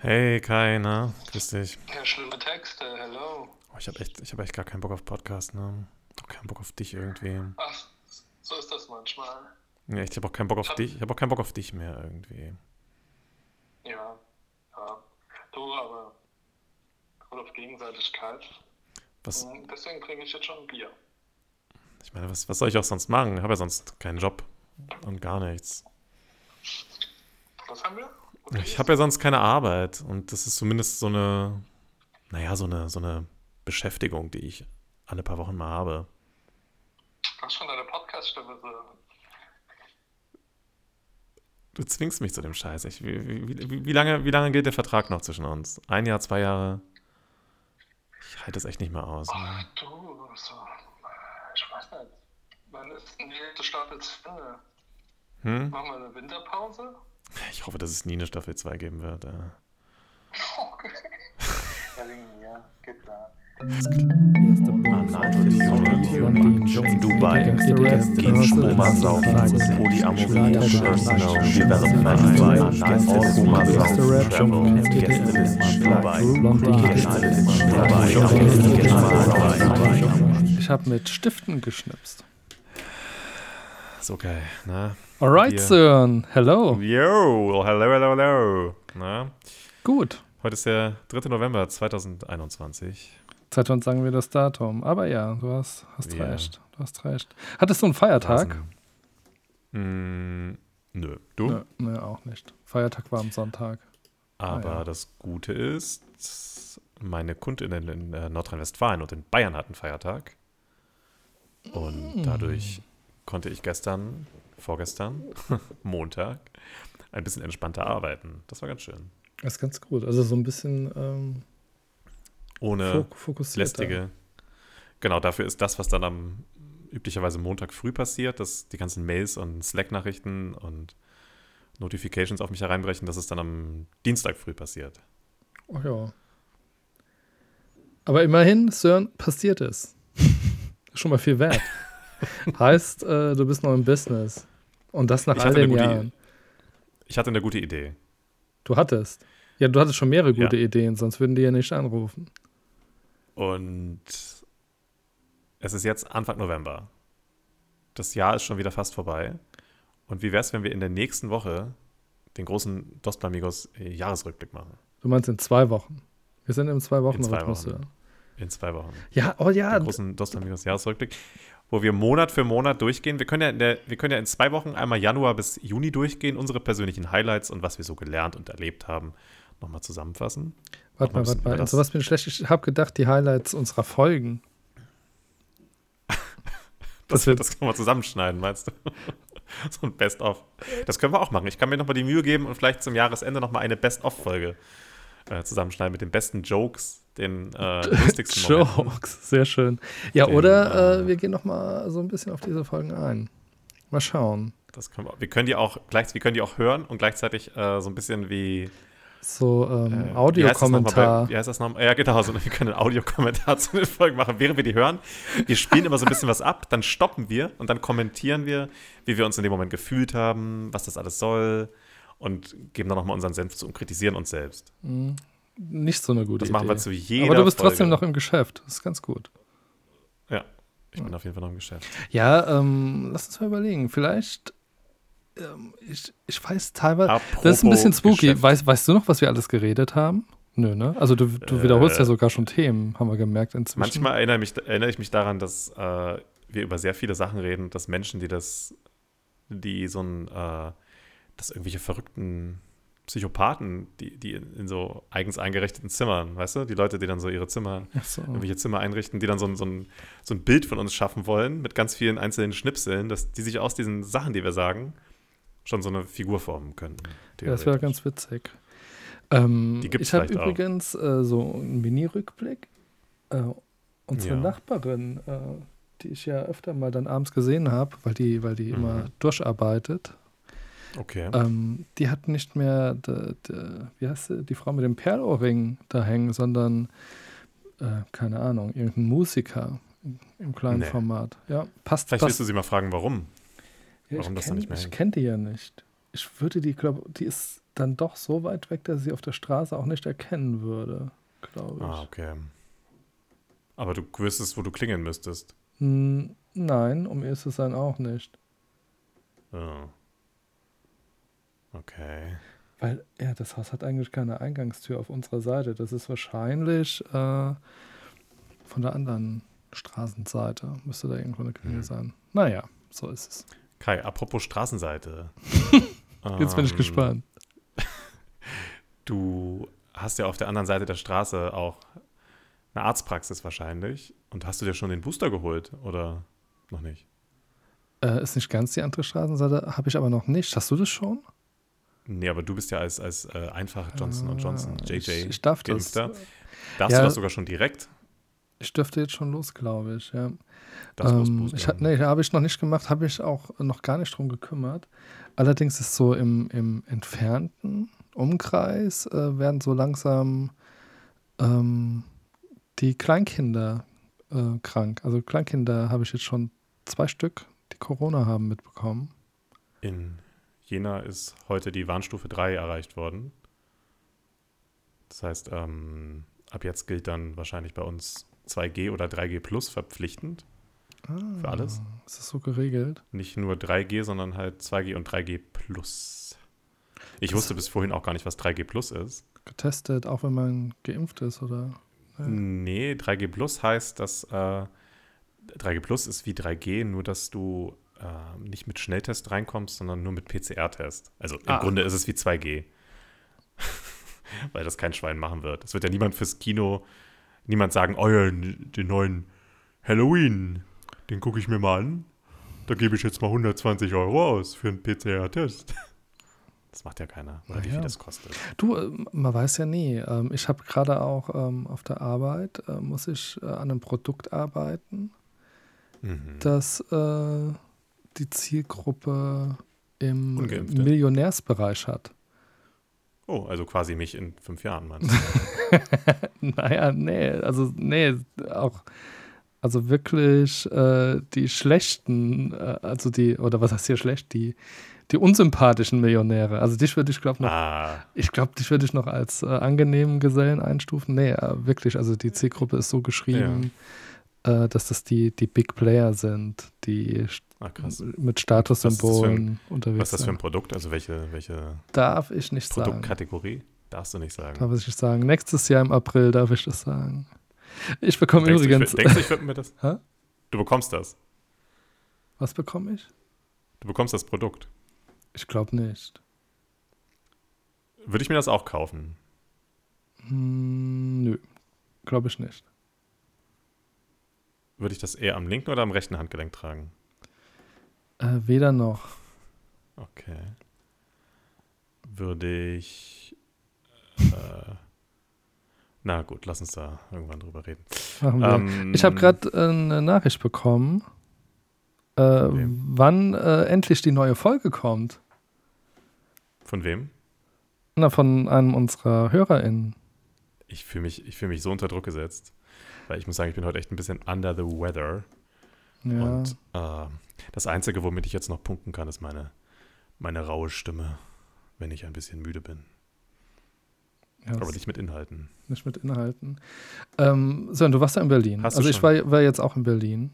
Hey Kai, na? Grüß dich. Ja, schlimme Texte, hello. Oh, ich habe echt, ich hab echt gar keinen Bock auf Podcast, ne? Auch keinen Bock auf dich irgendwie. Ach, so ist das manchmal. Ja, ich habe auch keinen Bock auf hab- dich. Ich habe auch keinen Bock auf dich mehr irgendwie. Ja, ja. Du, aber voll auf Gegenseitigkeit. Was, Und deswegen trinke ich jetzt schon ein Bier. ich meine, was, was soll ich auch sonst machen? Ich habe ja sonst keinen Job und gar nichts. Was haben wir? Ich habe ja sonst keine Arbeit und das ist zumindest so eine, naja, so eine, so eine Beschäftigung, die ich alle paar Wochen mal habe. Hast schon deine Podcast-Stimme so. Du zwingst mich zu dem Scheiß. Ich, wie, wie, wie, lange, wie lange geht der Vertrag noch zwischen uns? Ein Jahr, zwei Jahre? Ich halte das echt nicht mehr aus. Ach Ne? du, so. Ich weiß nicht. Wann ist denn die Staffel zu Ende? Hm? Machen wir eine Winterpause? Ich hoffe, dass es nie eine Staffel 2 geben wird. äh. Okay. ja. Geht da. Dubai, Gehen Schwimmer saufen, Polyamorie, Personal Development, All Kuma saufen, Travel, Gästelisten Dubai, Gästelisten Dubai, Ich habe mit Stiften geschnipst. So geil, ne? Alright. Sören. Hello. Yo, hello, hello, hello. Na? Gut. Heute ist der 3. November 2021. Seit wann sagen wir das Datum? Aber ja, du hast, hast Ja. recht. Du hast recht. Hattest du einen Feiertag? Mm, nö, du? Nö, nö, auch nicht. Feiertag war am Sonntag. Aber Ah, ja. das Gute ist, meine Kundinnen in äh, Nordrhein-Westfalen und in Bayern hatten Feiertag. Und Mm. dadurch konnte ich gestern, vorgestern, Montag, ein bisschen entspannter arbeiten. Das war ganz schön. Das ist ganz gut. Also so ein bisschen ähm, Ohne fok lästige. Genau, dafür ist das, was dann am üblicherweise Montag früh passiert, dass die ganzen Mails und Slack-Nachrichten und Notifications auf mich hereinbrechen, dass es dann am Dienstag früh passiert. Oh ja. Aber immerhin, Sören, passiert es. Schon mal viel wert. heißt, äh, du bist noch im Business. Und das nach Ich all den Jahren. Ich hatte eine gute Idee. Du hattest. Ja, du hattest schon mehrere Ja. gute Ideen, sonst würden die ja nicht anrufen. Und es ist jetzt Anfang November. Das Jahr ist schon wieder fast vorbei. Und wie wäre es, wenn wir in der nächsten Woche den großen Dos Amigos äh, Jahresrückblick machen? Du meinst in zwei Wochen. Wir sind im zwei Wochen In zwei. Wochen. In zwei Wochen. Ja, oh ja. Den großen Dos Amigos Jahresrückblick, wo wir Monat für Monat durchgehen. Wir können, ja in der, wir können ja in zwei Wochen einmal Januar bis Juni durchgehen, unsere persönlichen Highlights und was wir so gelernt und erlebt haben, nochmal zusammenfassen. Warte mal, warte mal. Also was bin ich schlecht? Ich habe gedacht, die Highlights unserer Folgen. Das, Das wird- das können wir zusammenschneiden, meinst du? so ein Best-of. Das können wir auch machen. Ich kann mir nochmal die Mühe geben und vielleicht zum Jahresende nochmal eine Best-of-Folge äh, zusammenschneiden mit den besten Jokes, den äh, lustigsten. Jokes, sehr schön. Ja, Den, oder äh, äh, wir gehen noch mal so ein bisschen auf diese Folgen ein. Mal schauen. Das können wir, wir können die auch gleich, wir können die auch hören und gleichzeitig äh, so ein bisschen wie So ähm, äh, Audiokommentar. Wie heißt das nochmal? Ja, genau, so, wir können einen Audiokommentar zu den Folgen machen, während wir die hören. Wir spielen immer so ein bisschen was ab, dann stoppen wir und dann kommentieren wir, wie wir uns in dem Moment gefühlt haben, was das alles soll und geben dann nochmal unseren Senf zu und kritisieren uns selbst. Hm, Nicht so eine gute Das Idee. machen wir zu jeder Aber du bist Folge. trotzdem noch im Geschäft. Das ist ganz gut. Ja, ich bin auf jeden Fall noch im Geschäft. Ja, ähm, lass uns mal überlegen. Vielleicht, ähm, ich, ich weiß teilweise, Apropos das ist ein bisschen spooky. Weißt, weißt du noch, was wir alles geredet haben? Nö, ne? Also du, du wiederholst Äh, ja sogar schon Themen, haben wir gemerkt inzwischen. Manchmal erinnere, mich, erinnere ich mich daran, dass äh, wir über sehr viele Sachen reden, dass Menschen, die das, die so ein, äh, dass irgendwelche verrückten Psychopathen, die, die in, so eigens eingerichteten Zimmern, weißt du, die Leute, die dann so ihre Zimmer, so. irgendwelche Zimmer einrichten, die dann so ein, so, ein, so ein Bild von uns schaffen wollen, mit ganz vielen einzelnen Schnipseln, dass die sich aus diesen Sachen, die wir sagen, schon so eine Figur formen können. Ja, das wäre ganz witzig. Ähm, Die gibt's ich habe übrigens äh, so einen Mini-Rückblick. Äh, unsere Ja. Nachbarin, äh, die ich ja öfter mal dann abends gesehen habe, weil die, weil die Mhm. immer durcharbeitet, Okay. ähm, die hat nicht mehr, de, de, wie heißt sie, die Frau mit dem Perlohrring da hängen, sondern, äh, keine Ahnung, irgendein Musiker im, kleinen Nee. Format. Ja, passt, Vielleicht passt. willst du sie mal fragen, warum. Ja, warum das da kenn- nicht mehr Ich kenne die ja nicht. Ich würde die, glaube die ist, dann doch so weit weg, dass ich sie auf der Straße auch nicht erkennen würde, glaube ich. Ah, okay. Aber du wüsstest, wo du klingeln müsstest. Hm, nein, um ehrlich zu sein auch nicht. Oh. Okay. Weil, ja, das Haus hat eigentlich keine Eingangstür auf unserer Seite. Das ist wahrscheinlich äh, von der anderen Straßenseite. Müsste da irgendwo eine Klingel Mhm. sein. Naja, so ist es. Kai, apropos Straßenseite. Jetzt bin ich Ähm, gespannt. Du hast ja auf der anderen Seite der Straße auch eine Arztpraxis wahrscheinlich. Und hast du dir schon den Booster geholt oder noch nicht? Äh, ist nicht ganz die andere Straßenseite, habe ich aber noch nicht. Hast du das schon? Nee, aber du bist ja als, als äh, einfach Johnson und Johnson, JJ, Ich, darf das. Darfst Ja. du das sogar schon direkt? Ich dürfte jetzt schon los, glaube ich. Ja. Das Ähm, ich, nee, habe ich noch nicht gemacht, habe ich auch noch gar nicht drum gekümmert. Allerdings ist so im, im entfernten Umkreis äh, werden so langsam ähm, die Kleinkinder äh, krank. Also Kleinkinder habe ich jetzt schon zwei Stück, die Corona haben, mitbekommen. In Jena ist heute die Warnstufe 3 erreicht worden. Das heißt, ähm, ab jetzt gilt dann wahrscheinlich bei uns 2G oder 3G plus verpflichtend. Für alles? Ist das so geregelt? Nicht nur 3G, sondern halt 2G und 3G plus. Ich Das- wusste bis vorhin auch gar nicht, was 3G plus ist. Getestet, auch wenn man geimpft ist, oder? Ja. Nee, 3G plus heißt, dass äh, 3G plus ist wie 3G, nur dass du äh, nicht mit Schnelltest reinkommst, sondern nur mit PCR-Test. Also im Ah. Grunde ist es wie 2G. Weil das kein Schwein machen wird. Es wird ja niemand fürs Kino, niemand sagen, oh ja, den neuen Halloween, den gucke ich mir mal an. Da gebe ich jetzt mal 120 Euro aus für einen PCR-Test. Das macht ja keiner. Oder Ah, wie viel ja. das kostet. Du, äh, man weiß ja nie. Ähm, Ich habe gerade auch ähm, auf der Arbeit, äh, muss ich äh, an einem Produkt arbeiten, Mhm. das die Zielgruppe im Ungeimpfte. Millionärsbereich hat. Oh, also quasi mich in fünf Jahren, meinst du? Naja, nee, also nee, auch, also wirklich äh, die schlechten, äh, also die, oder was heißt hier schlecht, die, die unsympathischen Millionäre. Also dich würde ich, glaube noch, ah, ich glaube, dich würde ich noch als äh, angenehmen Gesellen einstufen. Nee, äh, wirklich, also die Zielgruppe ist so geschrieben, äh, dass das die, die Big Player sind, die krass. mit Statussymbolen Was unterwegs ist das für ein sind. Produkt? Also welche, welche Darf ich nicht sagen. Produktkategorie? Darfst du nicht sagen. Darf ich nicht sagen. Nächstes Jahr im April darf ich das sagen. Ich bekomme denkst, übrigens. Du, ich, denkst du, ich würde mir das? Du bekommst das. Was bekomme ich? Du bekommst das Produkt. Ich glaube nicht. Würde ich mir das auch kaufen? Hm, nö, glaube ich nicht. Würde ich das eher am linken oder am rechten Handgelenk tragen? Äh, weder noch. Okay. Würde ich. Äh, na gut, lass uns da irgendwann drüber reden. Ähm, ich habe gerade äh, eine Nachricht bekommen, äh, wann äh, endlich die neue Folge kommt. Von wem? Na, von einem unserer HörerInnen. Ich fühle mich, ich fühl mich so unter Druck gesetzt. Weil ich muss sagen, ich bin heute echt ein bisschen under the weather. Ja. Und äh, das Einzige, womit ich jetzt noch punkten kann, ist meine, meine raue Stimme, wenn ich ein bisschen müde bin. ja, Aber nicht mit Inhalten. nicht mit Inhalten. Ähm, Sören, du warst ja in Berlin. Hast du also ich war, war jetzt auch in Berlin.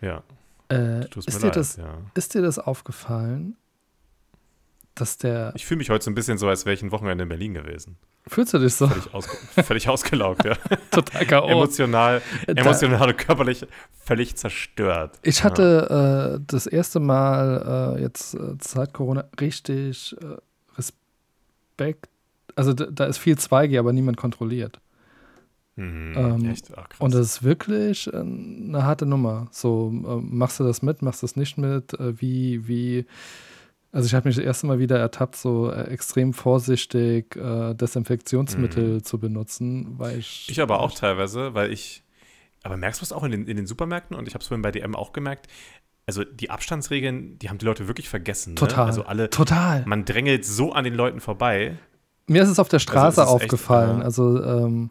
Ja, Äh, ist, dir leid. das, ja. ist dir das aufgefallen, dass der. Ich fühle mich heute so ein bisschen so, als wäre ich ein Wochenende in Berlin gewesen. Fühlst du dich so Völlig, ausge völlig ausgelaugt, ja. total chaotisch? Emotional, emotional und körperlich völlig zerstört. Ich hatte äh, das erste Mal äh, jetzt äh, seit Corona richtig äh, Respekt. Also da, ist viel 2G, aber niemand kontrolliert. Ja. Mhm, ähm, echt? Ach, krass. Und das ist wirklich äh, eine harte Nummer. So, äh, machst du das mit, machst du das nicht mit? Wie, wie. Also ich habe mich das erste Mal wieder ertappt, so äh, extrem vorsichtig äh, Desinfektionsmittel zu benutzen, weil ich. Mhm. Ich aber auch teilweise, weil ich. Aber merkst du es auch in den, in den Supermärkten? Und ich habe es vorhin bei DM auch gemerkt. Also die Abstandsregeln, die haben die Leute wirklich vergessen. Ne? Total. Also alle. Total. Man drängelt so an den Leuten vorbei, Mir ist es auf der Straße Also ist echt, aufgefallen. äh, also ähm,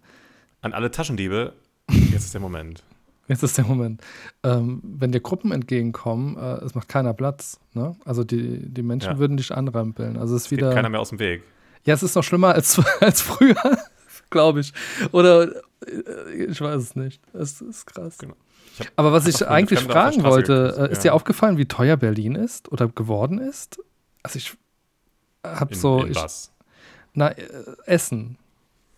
an alle Taschendiebe. Jetzt ist der Moment. Jetzt ist der Moment. Ähm, wenn dir Gruppen entgegenkommen, äh, es macht keiner Platz. Ne? Also die, die Menschen Ja. würden dich anrempeln. Also es ist Geht wieder. keiner mehr aus dem Weg. Ja, es ist noch schlimmer als, als früher, glaube ich. Oder äh, ich weiß es nicht. Es ist krass. Genau. Aber was ich eigentlich Fremde fragen wollte, geküsst, äh, ist ja. dir aufgefallen, wie teuer Berlin ist oder geworden ist? Also ich habe in, so, in ich, was? na, äh, Essen.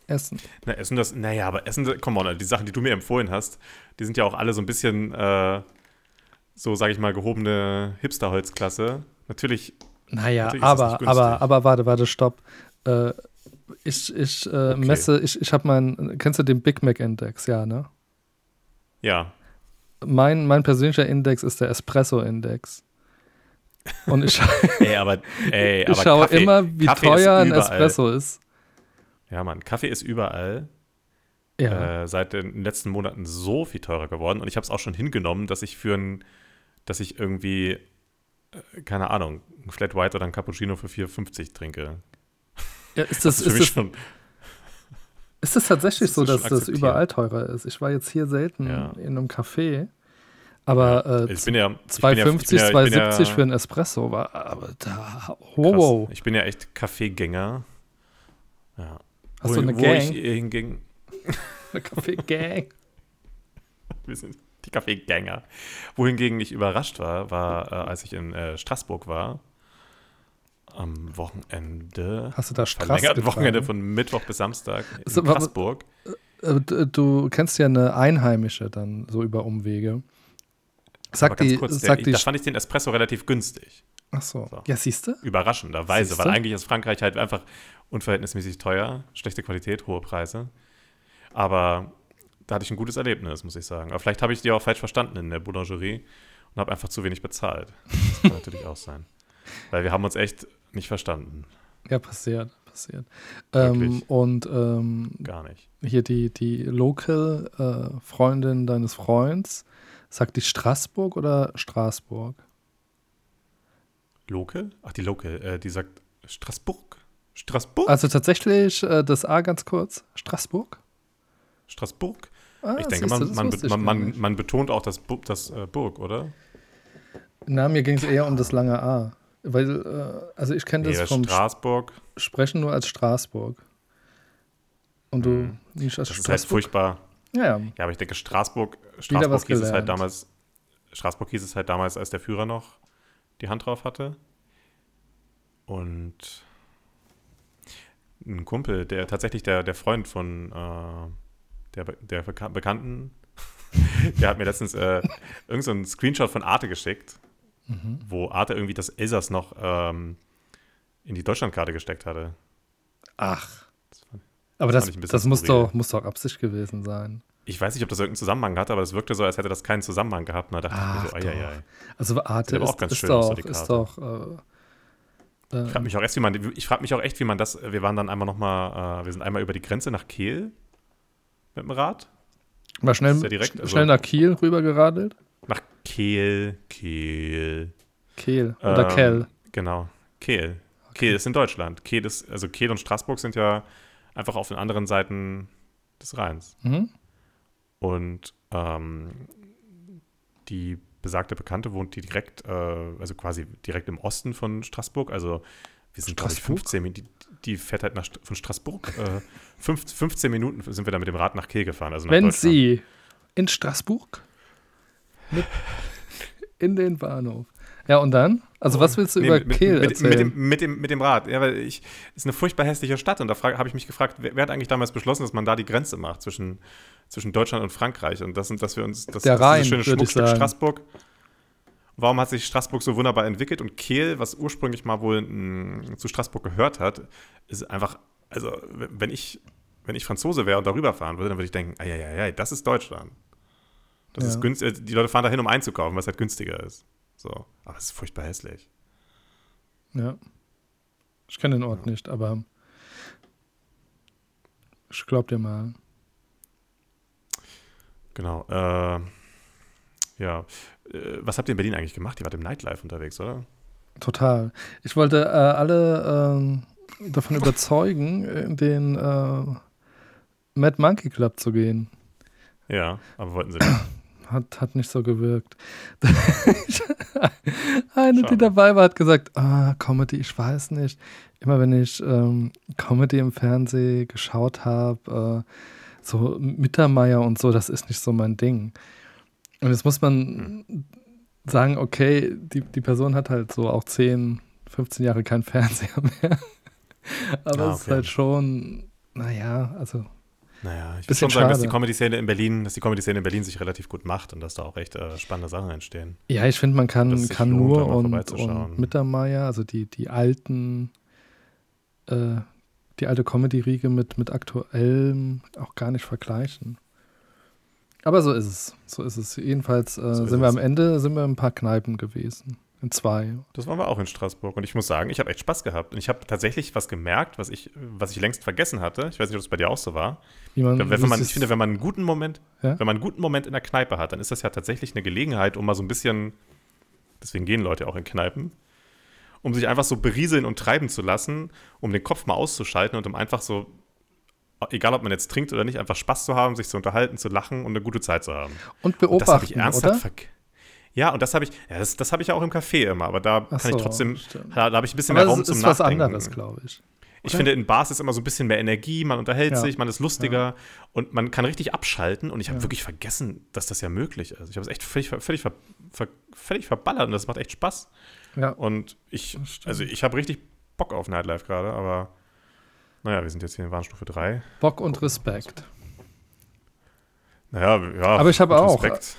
Essen. Na, Essen, das, naja, aber Essen, komm on, die Sachen, die du mir empfohlen hast, die sind ja auch alle so ein bisschen, äh, so sage ich mal, gehobene Hipster-Holzklasse. Natürlich, Naja, Natürlich aber, aber, aber warte, warte, stopp. Äh, ich ich äh, messe, ich, ich habe meinen, kennst du den Big Mac Index? Ja, ne? ja. Mein, mein persönlicher Index ist der Espresso-Index. Und ich, Ey, aber, ey, ich aber schaue Kaffee, immer, wie Kaffee teuer ein. Espresso ist. Ja, Mann, Kaffee ist überall. Ja. äh, seit den letzten Monaten so viel teurer geworden. Und ich habe es auch schon hingenommen, dass ich für ein, dass ich irgendwie, äh, keine Ahnung, ein Flat White oder ein Cappuccino für 4,50 trinke. ja ist, das, Das ist für ist, mich das, schon. ist das tatsächlich das so, ist dass das überall teurer ist? Ich war jetzt hier selten Ja. in einem Café, aber äh, Ich bin ja. ich bin 2,50, ja, ich bin ja, ich bin 2,70 ja, für ein Espresso war aber da. krass. Wow. Ich bin ja echt Kaffeegänger. Ja. Hast du eine wo Gang? ich hinging, Eine Kaffee-Gang. wir sind die Kaffeegänger. Wohingegen ich überrascht war, war, äh, als ich in äh, Straßburg war. Am Wochenende. Hast du da Straß? Wochenende von Mittwoch bis Samstag in So, wa- wa- Straßburg. Äh, d- Du kennst ja eine Einheimische dann so über Umwege. Ganz die, kurz, der, sagt die, da fand ich den Espresso relativ günstig. ach so. So. Ja, siehst du? Überraschenderweise, Siehste? weil eigentlich ist Frankreich halt einfach unverhältnismäßig teuer, schlechte Qualität, hohe Preise. Aber da hatte ich ein gutes Erlebnis, muss ich sagen. Aber vielleicht habe ich die auch falsch verstanden in der Boulangerie und habe einfach zu wenig bezahlt. Das kann natürlich auch sein. Weil wir haben uns echt nicht verstanden. Ja, passiert, passiert. Ähm, und ähm, Gar nicht. hier die, die Local-Freundin deines Freunds, sagt die Straßburg oder Straßburg? Local? Ach, die Local, äh, die sagt Straßburg. Straßburg? Also tatsächlich äh, das A ganz kurz, Straßburg? Straßburg? Ah, Ich denke, siehst du, man, das man, man, man, man betont auch das, Bu- das äh, Burg, oder? Na, mir ging es eher um das lange A. Weil, äh, also ich kenne Nee, das das vom Straßburg. Sprechen nur als Straßburg. Und du Hm. nicht als Das ist halt Straßburg? furchtbar. ja, ja. Ja, aber ich denke, Straßburg, Straßburg hieß es halt damals, Straßburg hieß es halt damals, als der Führer noch die Hand drauf hatte. Und ein Kumpel, der tatsächlich der, der Freund von äh, der, der Beka Bekannten, der hat mir letztens äh, irgend so Screenshot von Arte geschickt, Mhm. wo Arte irgendwie das Elsass noch ähm, in die Deutschlandkarte gesteckt hatte. Ach. Das fand- Aber das das, das muss, doch, muss doch Absicht gewesen sein. Ich weiß nicht, ob das irgendeinen Zusammenhang hatte, aber es wirkte so, als hätte das keinen Zusammenhang gehabt. Und da dachte Ach, ich mir so, ei, ei, ei. Also Arte ist, ist schön so doch, die ist doch äh, äh, Ich frage mich auch erst, wie man, ich frage mich auch echt, wie man das, wir waren dann einmal nochmal, äh, wir sind einmal über die Grenze nach Kehl mit dem Rad. mal schnell, ja direkt, also- schnell nach Kiel rübergeradelt. Nach Kehl, Kehl. Kehl oder Ähm, Kell. Genau, Kehl. Kehl ist in Deutschland. Kehl ist, also Kehl und Straßburg sind ja einfach auf den anderen Seiten des Rheins. Mhm. Und ähm, die besagte Bekannte wohnt die direkt, äh, also quasi direkt im Osten von Straßburg. Also wir sind, glaube ich, Straßburg? 15 Minuten. Die, die fährt halt nach, von Straßburg. Äh, fünf, 15 Minuten sind wir da mit dem Rad nach Kehl gefahren. Also Wenn. Sie in Straßburg mit in den Bahnhof. Ja, und dann? Also, was willst du Nee, über mit, Kehl mit, erzählen? mit, dem, mit, dem, mit dem Rad. Ja, weil ich ist eine furchtbar hässliche Stadt und da habe ich mich gefragt, wer, wer hat eigentlich damals beschlossen, dass man da die Grenze macht zwischen, zwischen Deutschland und Frankreich und das sind, dass wir uns das, Der das Rhein, dieses schöne würde ich Schmuckstück. Straßburg. Warum hat sich Straßburg so wunderbar entwickelt und Kehl, was ursprünglich mal wohl mm, zu Straßburg gehört hat, ist einfach, also wenn ich, wenn ich Franzose wäre und darüber fahren würde, dann würde ich denken, ei, das ist Deutschland. Das Ja. ist günstig, die Leute fahren dahin, um einzukaufen, was halt günstiger ist. So, aber es ist furchtbar hässlich. Ja. Ich kenne den Ort nicht, aber ich glaub dir mal. Genau. Äh, ja. Äh, was habt ihr in Berlin eigentlich gemacht? Ihr wart im Nightlife unterwegs, oder? Total. Ich wollte äh, alle ähm, davon überzeugen, in den äh, Mad Monkey Club zu gehen. Ja, aber wollten sie nicht. Hat, hat nicht so gewirkt. Eine, die Schade. dabei war, hat gesagt, ah, Comedy, ich weiß nicht. Immer wenn ich ähm, Comedy im Fernsehen geschaut habe, äh, so Mittermeier und so, das ist nicht so mein Ding. Und jetzt muss man sagen, okay, die, die Person hat halt so auch 10, 15 Jahre kein Fernseher mehr. Aber Ah, es ist okay. halt schon, naja, also Naja, ich würde schon sagen, dass die schade. Comedy-Szene in Berlin, dass die Comedy-Szene in Berlin sich relativ gut macht und dass da auch echt äh, spannende Sachen entstehen. Ja, ich finde, man kann, kann lohnt, nur und, und Mittermeier, also die, die alten, äh, die alte Comedy-Riege mit, mit aktuellem auch gar nicht vergleichen. Aber so ist es. So ist es. Jedenfalls äh, So sind wir es. am Ende sind wir in ein paar Kneipen gewesen. In zwei. Das waren wir auch in Straßburg und ich muss sagen, ich habe echt Spaß gehabt. Und ich habe tatsächlich was gemerkt, was ich, was ich längst vergessen hatte. Ich weiß nicht, ob es bei dir auch so war. Man, Wenn, man, ich finde, wenn man einen guten Moment, Ja? wenn man einen guten Moment in der Kneipe hat, dann ist das ja tatsächlich eine Gelegenheit, um mal so ein bisschen, deswegen gehen Leute auch in Kneipen, um sich einfach so berieseln und treiben zu lassen, um den Kopf mal auszuschalten und um einfach so, egal ob man jetzt trinkt oder nicht, einfach Spaß zu haben, sich zu unterhalten, zu lachen und eine gute Zeit zu haben. und Und das habe ich beobachten, ernsthaft oder? Ja, und das habe ich, ja, das, das habe ich ja auch im Café immer, aber da Ach kann ich so, trotzdem, stimmt. da, da habe ich ein bisschen Aber mehr Raum zum ist was Nachdenken. anderes, glaube ich. Ich finde, in Bars ist immer so ein bisschen mehr Energie, man unterhält Ja. sich, man ist lustiger und man kann richtig abschalten. Und ich habe Ja. wirklich vergessen, dass das ja möglich ist. Ich habe es echt völlig, völlig, ver- ver- völlig verballert und das macht echt Spaß. Ja. Und ich, Das also ich habe richtig Bock auf Nightlife gerade, aber naja, wir sind jetzt hier in Warnstufe 3. Bock und Respekt. Naja, ja. Aber ich habe auch, Respekt.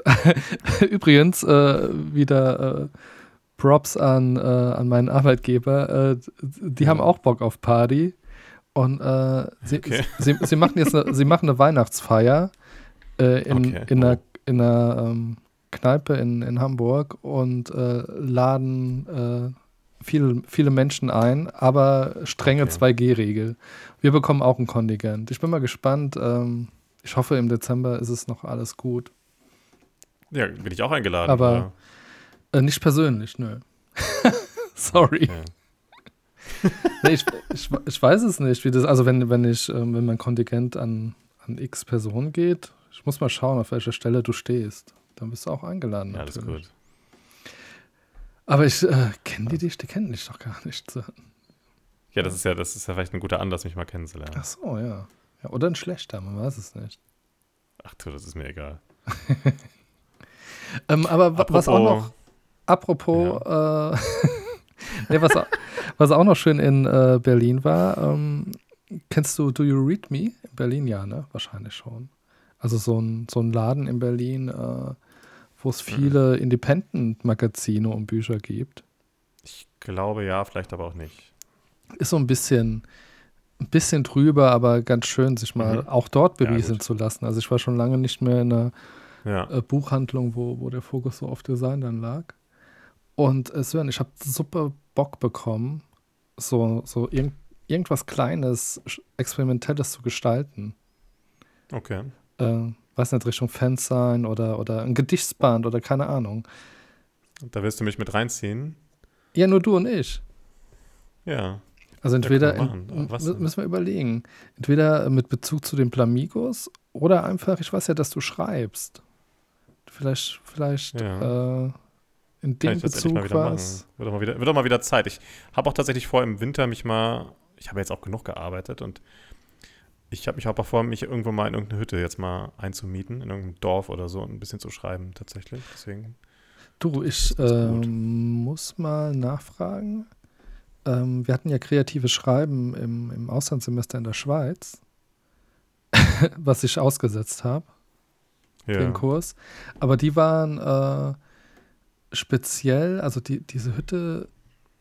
Übrigens, äh, wieder äh, Props an, äh, an meinen Arbeitgeber. Äh, die Ja. haben auch Bock auf Party. Und äh, sie, Okay. sie, sie machen jetzt eine, sie machen eine Weihnachtsfeier äh, in, Okay. in einer, in einer ähm, Kneipe in, in Hamburg und laden viele, viele Menschen ein, aber strenge Okay. 2G-Regel. Wir bekommen auch ein Kontingent. Ich bin mal gespannt. Ähm, ich hoffe, im Dezember ist es noch alles gut. Ja, bin ich auch eingeladen. Aber- Äh, nicht persönlich, nö. Sorry. ja. Nee, ich, ich, ich weiß es nicht, wie das, also wenn, wenn ich, ähm, wenn mein Kontingent an, an X Personen geht, ich muss mal schauen, auf welcher Stelle du stehst. Dann bist du auch eingeladen. ja, alles natürlich. gut. Aber ich äh, kenne die dich, die kennen dich doch gar nicht. Ja, das ist ja, das ist ja vielleicht ein guter Anlass, mich mal kennenzulernen. Ach so, ja. ja. Oder ein schlechter, man weiß es nicht. Ach du, das ist mir egal. Ähm, aber wa- was auch noch, apropos, äh, nee, was, was auch noch schön in äh, Berlin war, ähm, kennst du Do You Read Me? In Berlin, ja, ne? Wahrscheinlich schon. Also so ein, so ein Laden in Berlin, äh, wo es viele Independent-Magazine und Bücher gibt. Ich glaube ja, vielleicht aber auch nicht. Ist so ein bisschen, ein bisschen drüber, aber ganz schön, sich mal Mhm. auch dort Ja, berieseln gut. zu lassen. Also ich war schon lange nicht mehr in einer Ja. äh, Buchhandlung, wo, wo der Fokus so auf Design dann lag. Und äh, Sören, ich habe super Bock bekommen, so, so irgend, irgendwas Kleines, Experimentelles zu gestalten. Okay. Äh, weiß nicht, Richtung Fansign oder, oder ein Gedichtsband oder keine Ahnung. Da willst du mich mit reinziehen? Ja, nur du und ich. Ja. Also entweder, in, müssen wir überlegen, entweder mit Bezug zu den Blamigos oder einfach, ich weiß ja, dass du schreibst. Vielleicht, vielleicht Ja. äh, in dem Bezug was. machen. Wird doch mal wieder, wird doch mal wieder Zeit. Ich habe auch tatsächlich vor, im Winter mich mal, ich habe jetzt auch genug gearbeitet und ich habe mich auch vor, mich irgendwo mal in irgendeine Hütte jetzt mal einzumieten, in irgendeinem Dorf oder so, und ein bisschen zu schreiben tatsächlich. Deswegen. Du, ich ähm, muss mal nachfragen. Ähm, wir hatten ja kreatives Schreiben im, im Auslandssemester in der Schweiz, was ich ausgesetzt habe, Ja. den Kurs. Aber die waren äh, speziell, also die, diese Hütte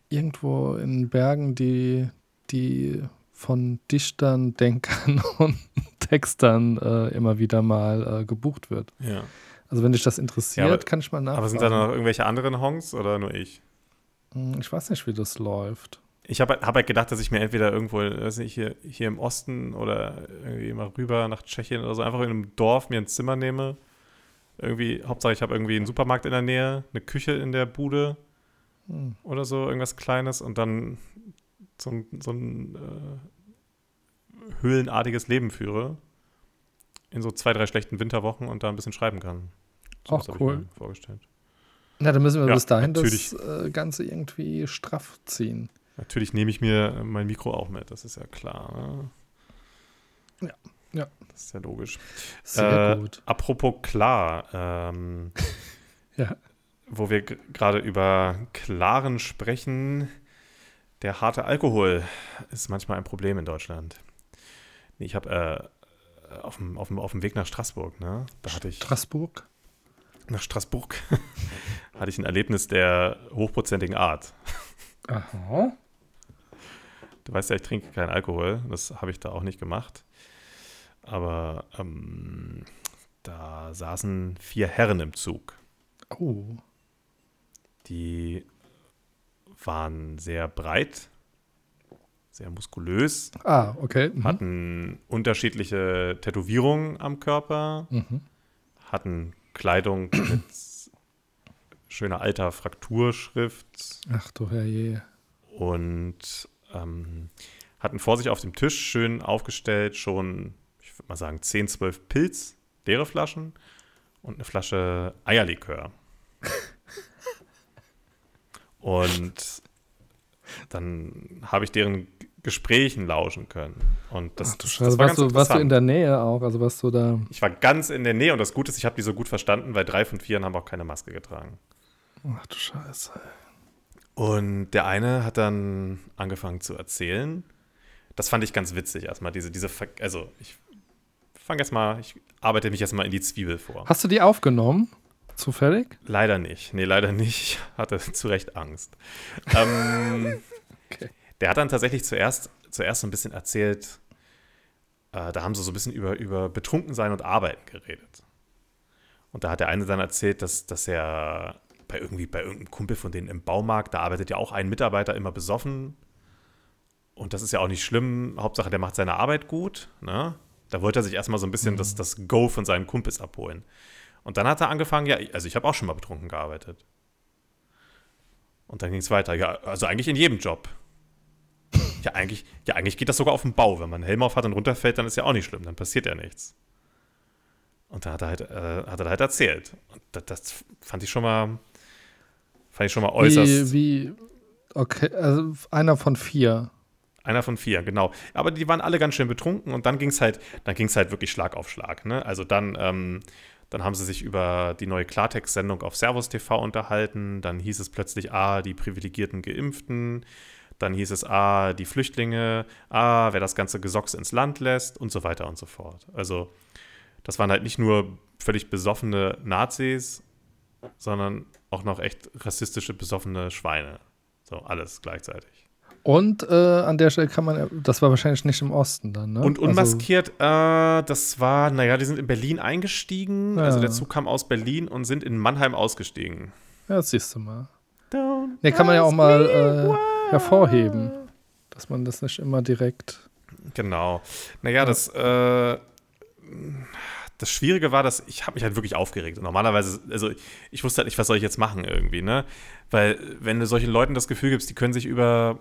irgendwo in Bergen, die, die von Dichtern, Denkern und Textern äh, immer wieder mal äh, gebucht wird. ja. Also wenn dich das interessiert, Ja, aber- kann ich mal nachfragen. Aber sind da noch irgendwelche anderen Honks oder nur ich? Hm, Ich weiß nicht, wie das läuft. Ich habe hab halt gedacht, dass ich mir entweder irgendwo, weiß nicht, hier, hier im Osten oder irgendwie mal rüber nach Tschechien oder so, einfach in einem Dorf mir ein Zimmer nehme. Irgendwie, Hauptsache ich habe irgendwie einen Supermarkt in der Nähe, eine Küche in der Bude Hm. oder so, irgendwas Kleines und dann so ein, so ein äh, höhlenartiges Leben führe. in so zwei, drei schlechten Winterwochen und da ein bisschen schreiben kann. So Auch cool. mir vorgestellt. Na, dann müssen wir Ja, bis dahin natürlich. das äh, Ganze irgendwie straff ziehen. Natürlich nehme ich mir mein Mikro auch mit, das ist ja klar. Ne? Ja, ja. Das ist ja logisch. Sehr Äh, gut. Apropos klar, ähm, Ja. wo wir gerade über Klaren sprechen, der harte Alkohol ist manchmal ein Problem in Deutschland. Ich habe äh, auf dem, auf, dem, auf dem Weg nach Straßburg, ne? Da hatte ich Straßburg. nach Straßburg hatte ich ein Erlebnis der hochprozentigen Art. Aha. Du weißt ja, ich trinke keinen Alkohol. Das habe ich da auch nicht gemacht. Aber ähm, da saßen vier Herren im Zug. Oh. Die waren sehr breit, sehr muskulös, Ah, okay. Mhm. hatten unterschiedliche Tätowierungen am Körper, Mhm. hatten Kleidung mit schöner alter Frakturschrift Ach du Herrje. und ähm, hatten vor sich auf dem Tisch schön aufgestellt schon, ich würde mal sagen, 10, 12 Pilz, leere Flaschen und eine Flasche Eierlikör. und dann habe ich deren Gesprächen lauschen können. Und das, Ach du das, war Warst ganz du, warst du in der Nähe auch? Also warst du da. Ich war ganz in der Nähe und das Gute ist, ich habe die so gut verstanden, weil drei von vier haben auch keine Maske getragen. Ach du Scheiße. Und der eine hat dann angefangen zu erzählen. Das fand ich ganz witzig erstmal, diese, diese, Ver also ich fange jetzt mal, ich arbeite mich jetzt mal in die Zwiebel vor. Hast du die aufgenommen? Zufällig? Leider nicht. Nee, leider nicht. Ich hatte zu Recht Angst. ähm, Okay. Der hat dann tatsächlich zuerst, zuerst so ein bisschen erzählt, äh, da haben sie so ein bisschen über, über Betrunkensein und Arbeiten geredet. Und da hat der eine dann erzählt, dass, dass er bei irgendwie bei irgendeinem Kumpel von denen im Baumarkt, da arbeitet ja auch ein Mitarbeiter immer besoffen. Und das ist ja auch nicht schlimm. Hauptsache, der macht seine Arbeit gut. Ne? Da wollte er sich erstmal so ein bisschen das, das Go von seinen Kumpels abholen. Und dann hat er angefangen, ja, also ich habe auch schon mal betrunken gearbeitet. Und dann ging es weiter. Ja, also eigentlich in jedem Job. Ja eigentlich, ja, eigentlich geht das sogar auf dem Bau. Wenn man einen Helm auf hat und runterfällt, dann ist ja auch nicht schlimm, dann passiert ja nichts. Und da hat er halt, äh, hat er halt erzählt. Und das, das fand ich schon mal, fand ich schon mal äußerst. Wie, wie. Okay, also einer von vier. Einer von vier, genau. Aber die waren alle ganz schön betrunken und dann ging es halt, dann ging es halt wirklich Schlag auf Schlag. Ne? Also dann, ähm, dann haben sie sich über die neue Klartext-Sendung auf Servus TV unterhalten. Dann hieß es plötzlich, ah, die privilegierten Geimpften. Dann hieß es, ah, die Flüchtlinge, ah, wer das ganze Gesocks ins Land lässt und so weiter und so fort. Also das waren halt nicht nur völlig besoffene Nazis, sondern auch noch echt rassistische, besoffene Schweine. So, alles gleichzeitig. Und äh, an der Stelle kann man, das war wahrscheinlich nicht im Osten dann, ne? Und Also, unmaskiert, äh, das war, naja, die sind in Berlin eingestiegen. Ja. Also der Zug kam aus Berlin und sind in Mannheim ausgestiegen. ja, das siehst du mal. Ne, kann man ja auch mal äh, hervorheben, dass man das nicht immer direkt. Genau. Naja, das, äh, das Schwierige war, dass ich habe mich halt wirklich aufgeregt. Normalerweise, also ich, wusste halt nicht, was soll ich jetzt machen irgendwie, ne? Weil wenn du solchen Leuten das Gefühl gibst, die können sich über,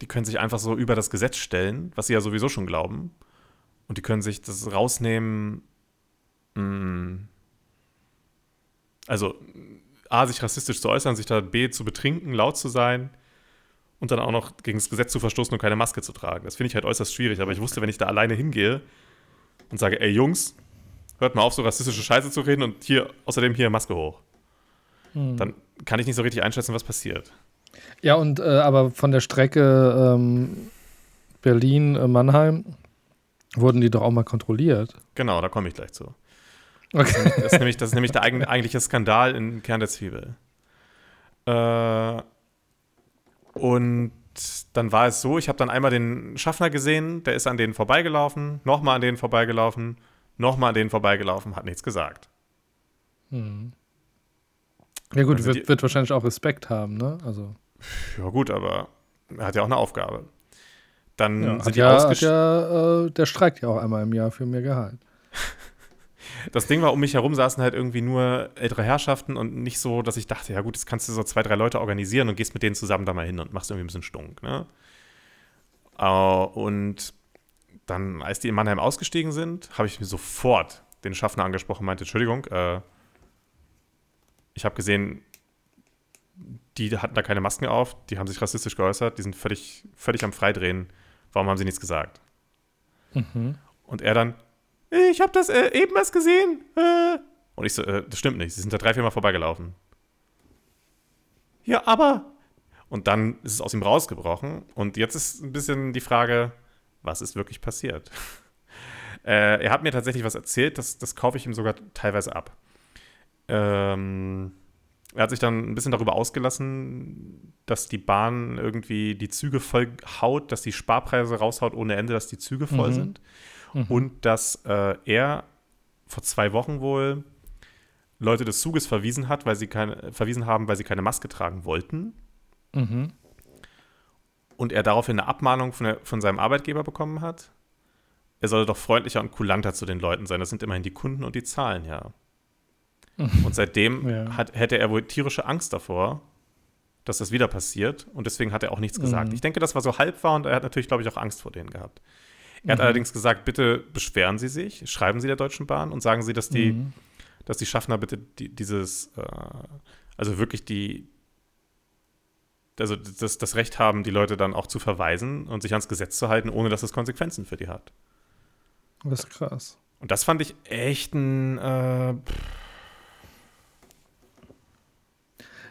die können sich einfach so über das Gesetz stellen, was sie ja sowieso schon glauben. Und die können sich das rausnehmen, mh, also A, sich rassistisch zu äußern, sich da B, zu betrinken, laut zu sein und dann auch noch gegen das Gesetz zu verstoßen und keine Maske zu tragen. Das finde ich halt äußerst schwierig, aber ich wusste, wenn ich da alleine hingehe und sage, ey Jungs, hört mal auf, so rassistische Scheiße zu reden und hier, außerdem hier Maske hoch, Hm. dann kann ich nicht so richtig einschätzen, was passiert. Ja, und äh, aber von der Strecke ähm, Berlin-Mannheim wurden die doch auch mal kontrolliert. Genau, da komme ich gleich zu. Okay. Das ist nämlich, das ist nämlich der eigen- eigentliche Skandal im Kern der Zwiebel. Äh, und dann war es so, ich habe dann einmal den Schaffner gesehen, der ist an denen vorbeigelaufen, nochmal an denen vorbeigelaufen, nochmal an denen vorbeigelaufen, hat nichts gesagt. Hm. Ja gut, Also die- wird, wird wahrscheinlich auch Respekt haben, ne? Also Ja gut, aber er hat ja auch eine Aufgabe. Dann ja, sind hat die ja, ja äh, der streikt ja auch einmal im Jahr für mehr Gehalt. Das Ding war, um mich herum saßen halt irgendwie nur ältere Herrschaften und nicht so, dass ich dachte, ja gut, jetzt kannst du so zwei, drei Leute organisieren und gehst mit denen zusammen da mal hin und machst irgendwie ein bisschen Stunk, ne? Äh, und dann, als die in Mannheim ausgestiegen sind, habe ich mir sofort den Schaffner angesprochen und meinte, Entschuldigung, äh, ich habe gesehen, die hatten da keine Masken auf, die haben sich rassistisch geäußert, die sind völlig, völlig am Freidrehen. Warum haben sie nichts gesagt? Mhm. Und er dann, ich habe das äh, eben erst gesehen. Äh. Und ich so, äh, das stimmt nicht, sie sind da drei, vier Mal vorbeigelaufen. Ja, aber. Und dann ist es aus ihm rausgebrochen. Und jetzt ist ein bisschen die Frage, was ist wirklich passiert? äh, er hat mir tatsächlich was erzählt, das, das kaufe ich ihm sogar teilweise ab. Ähm, er hat sich dann ein bisschen darüber ausgelassen, dass die Bahn irgendwie die Züge voll haut, dass die Sparpreise raushaut ohne Ende, dass die Züge voll Mhm. sind. Mhm. Und dass äh, er vor zwei Wochen wohl Leute des Zuges verwiesen hat, weil sie keine, verwiesen haben, weil sie keine Maske tragen wollten. Mhm. Und er daraufhin eine Abmahnung von, der, von seinem Arbeitgeber bekommen hat. Er solle doch freundlicher und kulanter zu den Leuten sein. Das sind immerhin die Kunden und die Zahlen, ja. Und seitdem Ja. hat, hätte er wohl tierische Angst davor, dass das wieder passiert. Und deswegen hat er auch nichts gesagt. Mhm. Ich denke, das war so halb war und er hat natürlich, glaube ich, auch Angst vor denen gehabt. Er hat Mhm. allerdings gesagt, bitte beschweren Sie sich, schreiben Sie der Deutschen Bahn und sagen Sie, dass die, Mhm. dass die Schaffner bitte die, dieses, äh, also wirklich die, also das, das Recht haben, die Leute dann auch zu verweisen und sich ans Gesetz zu halten, ohne dass es Konsequenzen für die hat. Das ist krass. Und das fand ich echt ein, äh,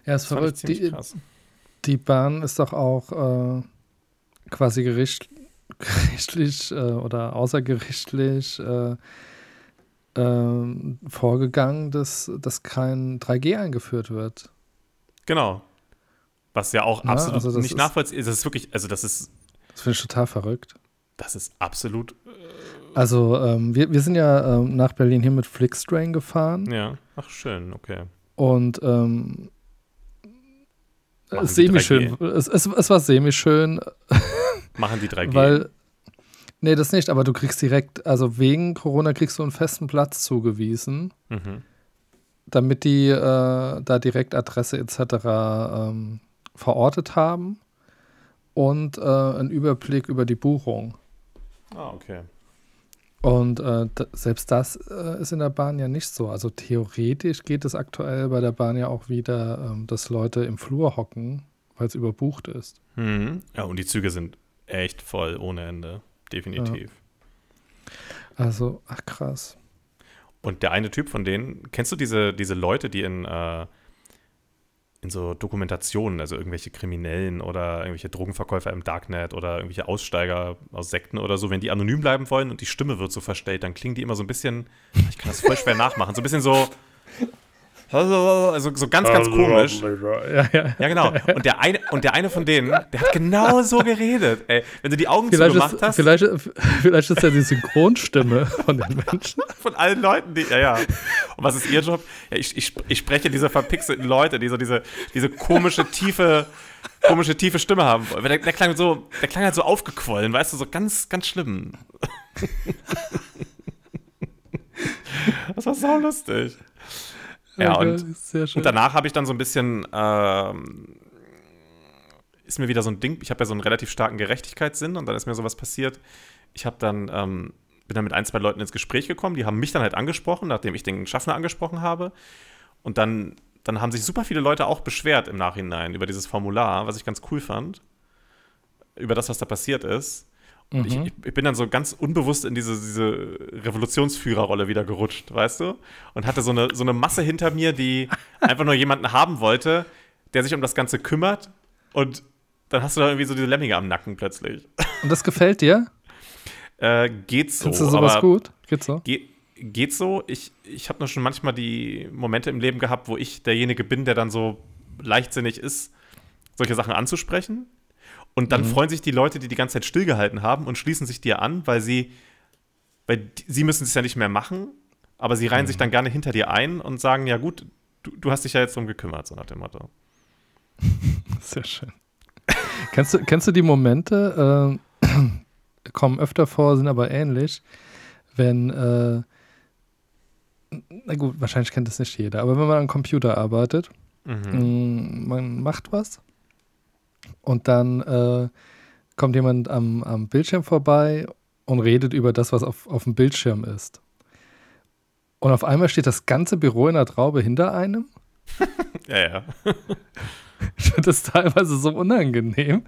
Ja, ich verrückt. ziemlich Die, krass. die Bahn ist doch auch äh, quasi gericht, gerichtlich äh, oder außergerichtlich äh, ähm, vorgegangen, dass, dass kein 3G eingeführt wird. Genau. Was ja auch Ja, absolut also das nicht nachvollziehbar ist. Das ist wirklich, also das ist, Das finde ich total verrückt. das ist absolut, Also, ähm, wir, wir sind ja ähm, nach Berlin hier mit Flixtrain gefahren ja, ach schön, okay. und ähm, semi-schön. Es, es, es war semi-schön, Machen die 3G. weil. Nee, das nicht, aber du kriegst direkt, also wegen Corona kriegst du einen festen Platz zugewiesen, mhm. damit die äh, da direkt Adresse etc. Ähm, verortet haben und äh, einen Überblick über die Buchung. Ah, okay. Und äh, selbst das äh, ist in der Bahn ja nicht so. Also theoretisch geht es aktuell bei der Bahn ja auch wieder, ähm, dass Leute im Flur hocken, weil es überbucht ist. Mhm. Ja, und die Züge sind echt voll ohne Ende. Definitiv. Also, ach krass. Und der eine Typ von denen, kennst du diese, diese Leute, die in, äh, in so Dokumentationen, also irgendwelche Kriminellen oder irgendwelche Drogenverkäufer im Darknet oder irgendwelche Aussteiger aus Sekten oder so, wenn die anonym bleiben wollen und die Stimme wird so verstellt, dann klingen die immer so ein bisschen, ich kann das voll schwer nachmachen, so ein bisschen so, also so ganz, ganz komisch. Ja, ja. Ja, genau. Und der eine, und der eine von denen, der hat genau so geredet. Ey, wenn du die Augen Vielleicht zugemacht ist, hast, vielleicht, vielleicht ist ja die Synchronstimme von den Menschen. von allen Leuten, die, ja, ja. Und was ist ihr Job? Ja, ich, ich, ich spreche diese verpixelten Leute, die so diese, diese komische, tiefe, komische, tiefe Stimme haben. Der, der klang so, der klang halt so aufgequollen, weißt du, so ganz, ganz schlimm. Das war sau lustig. Ja, Okay, und, sehr schön. und danach habe ich dann so ein bisschen, ähm, ist mir wieder so ein Ding, ich habe ja so einen relativ starken Gerechtigkeitssinn und dann ist mir sowas passiert. Ich habe dann, ähm, bin dann mit ein, zwei Leuten ins Gespräch gekommen, die haben mich dann halt angesprochen, nachdem ich den Schaffner angesprochen habe. Und dann, dann haben sich super viele Leute auch beschwert im Nachhinein über dieses Formular, was ich ganz cool fand, über das, was da passiert ist. Mhm. ich, ich bin dann so ganz unbewusst in diese, diese Revolutionsführerrolle wieder gerutscht, weißt du? Und hatte so eine, so eine Masse hinter mir, die einfach nur jemanden haben wollte, der sich um das Ganze kümmert. Und dann hast du da irgendwie so diese Lemminge am Nacken plötzlich. Und das gefällt dir? Äh, geht so. Findest du sowas gut? Geht so? Ge geht so. Ich, ich habe nur schon manchmal die Momente im Leben gehabt, wo ich derjenige bin, der dann so leichtsinnig ist, solche Sachen anzusprechen. Und dann Mhm. freuen sich die Leute, die die ganze Zeit stillgehalten haben und schließen sich dir an, weil sie, weil sie müssen es ja nicht mehr machen, aber sie reihen Mhm. sich dann gerne hinter dir ein und sagen, ja gut, du, du hast dich ja jetzt drum gekümmert, so nach dem Motto. Sehr schön. kennst, du, kennst du die Momente, äh, kommen öfter vor, sind aber ähnlich, wenn, äh, na gut, wahrscheinlich kennt das nicht jeder, aber wenn man am Computer arbeitet, Mhm. mh, man macht was und dann äh, kommt jemand am, am Bildschirm vorbei und redet über das, was auf, auf dem Bildschirm ist. Und auf einmal steht das ganze Büro in der Traube hinter einem. Ja, ja. Ich finde das teilweise so unangenehm.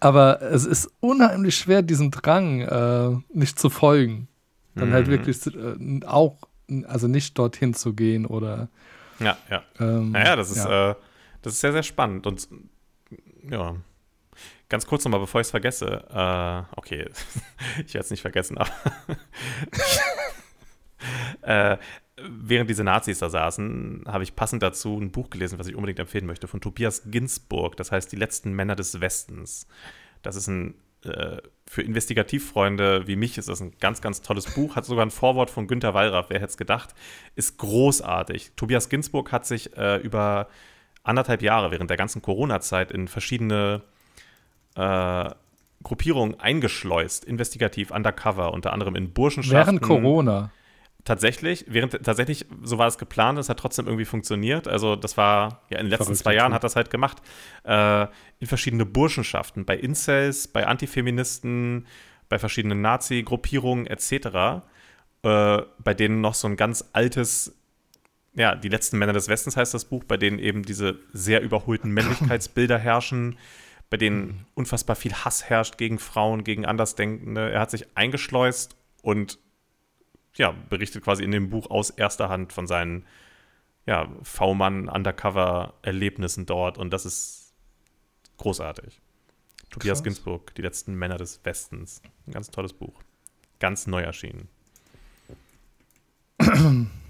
Aber es ist unheimlich schwer, diesem Drang äh, nicht zu folgen. Dann halt Mhm. wirklich äh, auch, also nicht dorthin zu gehen oder. Ja, ja. Ähm, Naja, das ist, ja. Äh, das ist sehr, sehr spannend. Und ja, ganz kurz nochmal, bevor ich es vergesse. Äh, okay, ich werde es nicht vergessen, aber äh, während diese Nazis da saßen, habe ich passend dazu ein Buch gelesen, was ich unbedingt empfehlen möchte, von Tobias Ginsburg. Das heißt Die letzten Männer des Westens. Das ist ein äh, für Investigativfreunde wie mich ist das ein ganz, ganz tolles Buch. Hat sogar ein Vorwort von Günter Wallraff, wer hätte es gedacht. Ist großartig. Tobias Ginsburg hat sich äh, über anderthalb Jahre während der ganzen Corona-Zeit in verschiedene äh, Gruppierungen eingeschleust, investigativ, undercover, unter anderem in Burschenschaften. Während Corona. Tatsächlich, während tatsächlich, so war es geplant, es hat trotzdem irgendwie funktioniert. Also, das war, ja, in den letzten zwei Jahren hat das halt gemacht. Äh, in verschiedene Burschenschaften, bei Incels, bei Antifeministen, bei verschiedenen Nazi-Gruppierungen etc., äh, bei denen noch so ein ganz altes, ja, die letzten Männer des Westens heißt das Buch, bei denen eben diese sehr überholten Männlichkeitsbilder herrschen, bei denen unfassbar viel Hass herrscht gegen Frauen, gegen Andersdenkende. Er hat sich eingeschleust und ja, berichtet quasi in dem Buch aus erster Hand von seinen ja, V-Mann-Undercover-Erlebnissen dort und das ist großartig. Tobias Krass. Ginsburg, Die letzten Männer des Westens. Ein ganz tolles Buch. Ganz neu erschienen.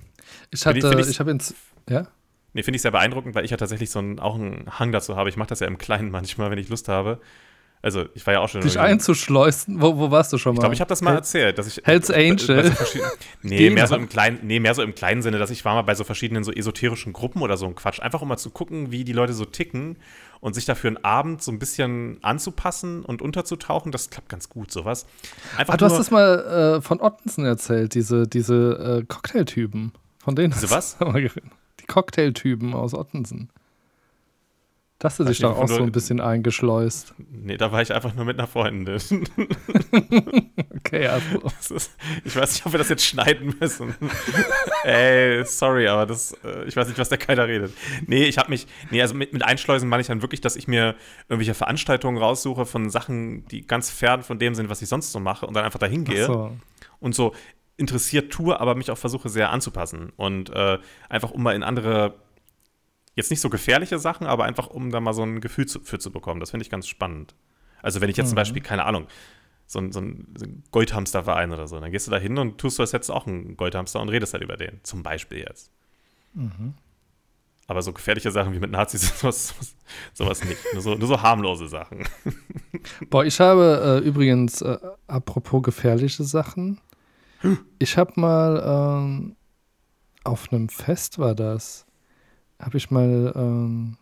Ich hatte, finde ich- ich habe ins. Ja? Nee, finde ich sehr beeindruckend, weil ich ja tatsächlich so einen, auch einen Hang dazu habe. Ich mache das ja im Kleinen manchmal, wenn ich Lust habe. Also, ich war ja auch schon. Dich einzuschleusen. Wo, wo warst du schon mal? Ich glaube, ich habe das mal erzählt, dass ich Hells bei- bei Angel. so nee, mehr so im kleinen, nee, mehr so im kleinen Sinne, dass ich war mal bei so verschiedenen so esoterischen Gruppen oder so ein Quatsch, einfach um mal zu gucken, wie die Leute so ticken und sich dafür einen Abend so ein bisschen anzupassen und unterzutauchen, das klappt ganz gut, sowas. Einfach Ah, du hast das mal äh, von Ottensen erzählt, diese, diese äh, Cocktailtypen. Von denen Diese was? Die Cocktailtypen aus Ottensen. Da hast du Weiß dich nicht, doch auch so ein bisschen eingeschleust. nee, da war ich einfach nur mit einer Freundin. Okay, also. Das ist, ich weiß nicht, ob wir das jetzt schneiden müssen. Ey, sorry, aber das, äh, ich weiß nicht, was der keiner redet. Nee, ich habe mich, nee, also mit, mit Einschleusen meine ich dann wirklich, dass ich mir irgendwelche Veranstaltungen raussuche von Sachen, die ganz fern von dem sind, was ich sonst so mache und dann einfach dahin gehe Ach so. und so interessiert tue, aber mich auch versuche sehr anzupassen und äh, einfach um mal in andere, jetzt nicht so gefährliche Sachen, aber einfach um da mal so ein Gefühl zu, für zu bekommen. Das finde ich ganz spannend. Also wenn ich jetzt zum Mhm. Beispiel, keine Ahnung, so ein, so ein, Goldhamsterverein oder so, dann gehst du da hin und tust du, als hättest du auch einen Goldhamster und redest halt über den. Zum Beispiel jetzt. Mhm. Aber so gefährliche Sachen wie mit Nazis, sowas, sowas, sowas nicht. Nur so, nur so harmlose Sachen. Boah, ich habe äh, übrigens, äh, apropos gefährliche Sachen, ich habe mal ähm, auf einem Fest war das, habe ich mal, ähm,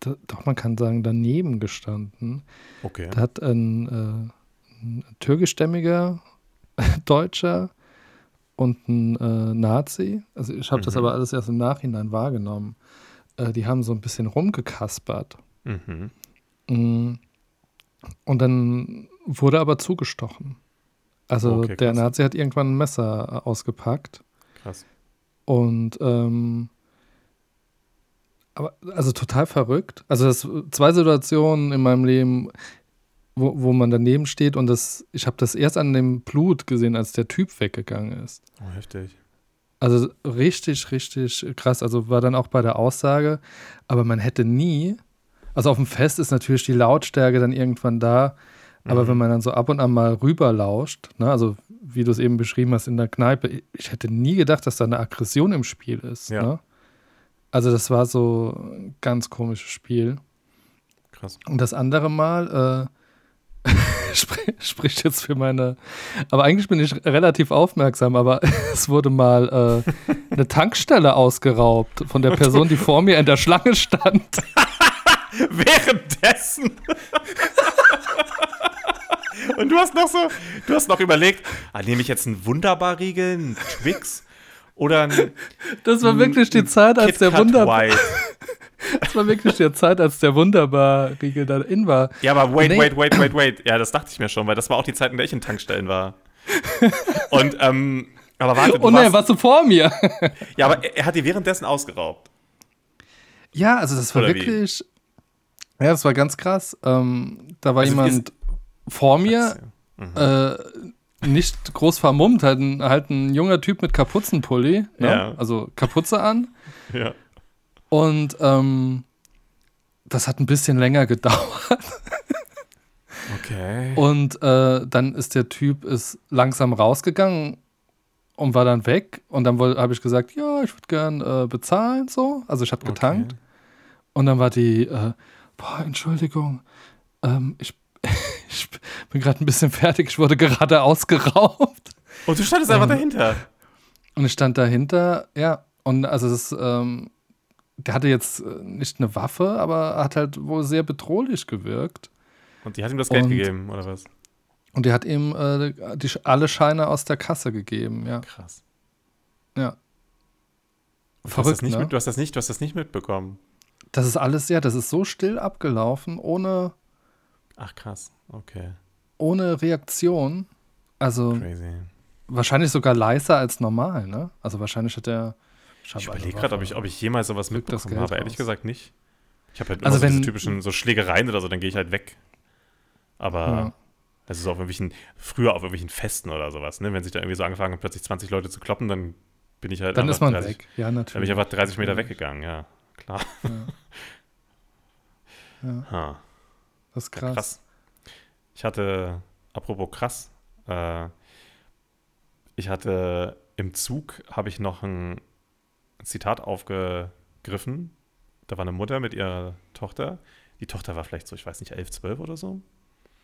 da, doch man kann sagen, daneben gestanden. Okay. Da hat ein, äh, ein türkischstämmiger Deutscher und ein äh, Nazi, also ich habe das Mhm. aber alles erst im Nachhinein wahrgenommen, äh, die haben so ein bisschen rumgekaspert. Mhm. Mm. Und dann wurde aber zugestochen. Also Okay, der. Nazi hat irgendwann ein Messer äh, ausgepackt Krass. und ähm, aber also total verrückt. Also das zwei Situationen in meinem Leben, wo, wo man daneben steht und das, ich habe das erst an dem Blut gesehen, als der Typ weggegangen ist. Oh, heftig. Also richtig, richtig krass. Also war dann auch bei der Aussage, aber man hätte nie, also auf dem Fest ist natürlich die Lautstärke dann irgendwann da, aber Mhm. wenn man dann so ab und an mal rüberlauscht, ne, also wie du es eben beschrieben hast in der Kneipe, ich hätte nie gedacht, dass da eine Aggression im Spiel ist. Ja. Ne? Also das war so ein ganz komisches Spiel. Krass. Und das andere Mal äh, sprich, spricht jetzt für meine. Aber eigentlich bin ich relativ aufmerksam, aber es wurde mal äh, eine Tankstelle ausgeraubt von der Person, die vor mir in der Schlange stand. Währenddessen. Und du hast noch so, du hast noch überlegt, ah, nehme ich jetzt einen Wunderbar-Riegel, einen Twix oder einen Das war wirklich die Zeit, als der KitKat Wunder White? Das war wirklich der Zeit, als der Wunderbar-Riegel da in war. Ja, aber wait, Nee. wait, wait, wait, wait. Ja, das dachte ich mir schon, weil das war auch die Zeit, in der ich in Tankstellen war. Und, ähm, aber warte, du Oh nein, warst, warst du vor mir? ja, aber er, er hat dir währenddessen ausgeraubt. Ja, also das war Oder wie? wirklich. Ja, das war ganz krass. Ähm, da war Also jemand vor mir, Mhm. äh, nicht groß vermummt, halt ein, halt ein junger Typ mit Kapuzenpulli, ne? Ja. also Kapuze an. Ja. Und ähm, das hat ein bisschen länger gedauert. Okay. Und äh, dann ist der Typ ist langsam rausgegangen und war dann weg. Und dann habe ich gesagt, ja, ich würde gern äh, bezahlen, so. Also ich habe getankt. Und dann war die, äh, boah, Entschuldigung, ähm, ich, ich bin gerade ein bisschen fertig, ich wurde gerade ausgeraubt. Und du standest einfach Ähm, dahinter. Und ich stand dahinter, ja. Und also das, ähm, der hatte jetzt äh, nicht eine Waffe, aber hat halt wohl sehr bedrohlich gewirkt. Und die hat ihm das Geld und- gegeben, oder was? Und der hat ihm äh, die, alle Scheine aus der Kasse gegeben, ja. Krass. Ja. Und du, hast Verrückt, das nicht ne? mit, du hast das nicht, du hast das nicht mitbekommen. Das ist alles, ja, das ist so still abgelaufen, ohne, Ach krass. Okay. ohne Reaktion. Also Crazy. wahrscheinlich sogar leiser als normal, ne? Also wahrscheinlich hat er. Ich überlege gerade, ob ich, ob ich jemals sowas das mitbekommen habe. Ehrlich raus. gesagt nicht. Ich habe halt immer Also so diese typischen so Schlägereien oder so, dann gehe ich halt weg. Aber Ja. also so auf irgendwelchen, früher auf irgendwelchen Festen oder sowas, ne? Wenn sich da irgendwie so angefangen haben, plötzlich 20 Leute zu kloppen, dann bin ich halt Dann ist man 30, weg. Ja, Dann bin natürlich. ich einfach 30 Meter Natürlich. weggegangen, ja. Klar. Ja, Ha. Das ist krass. Krass. Ich hatte, apropos krass, äh, ich hatte im Zug, habe ich noch ein Zitat aufgegriffen. Da war eine Mutter mit ihrer Tochter. Die Tochter war vielleicht so, ich weiß nicht, 11, 12 oder so.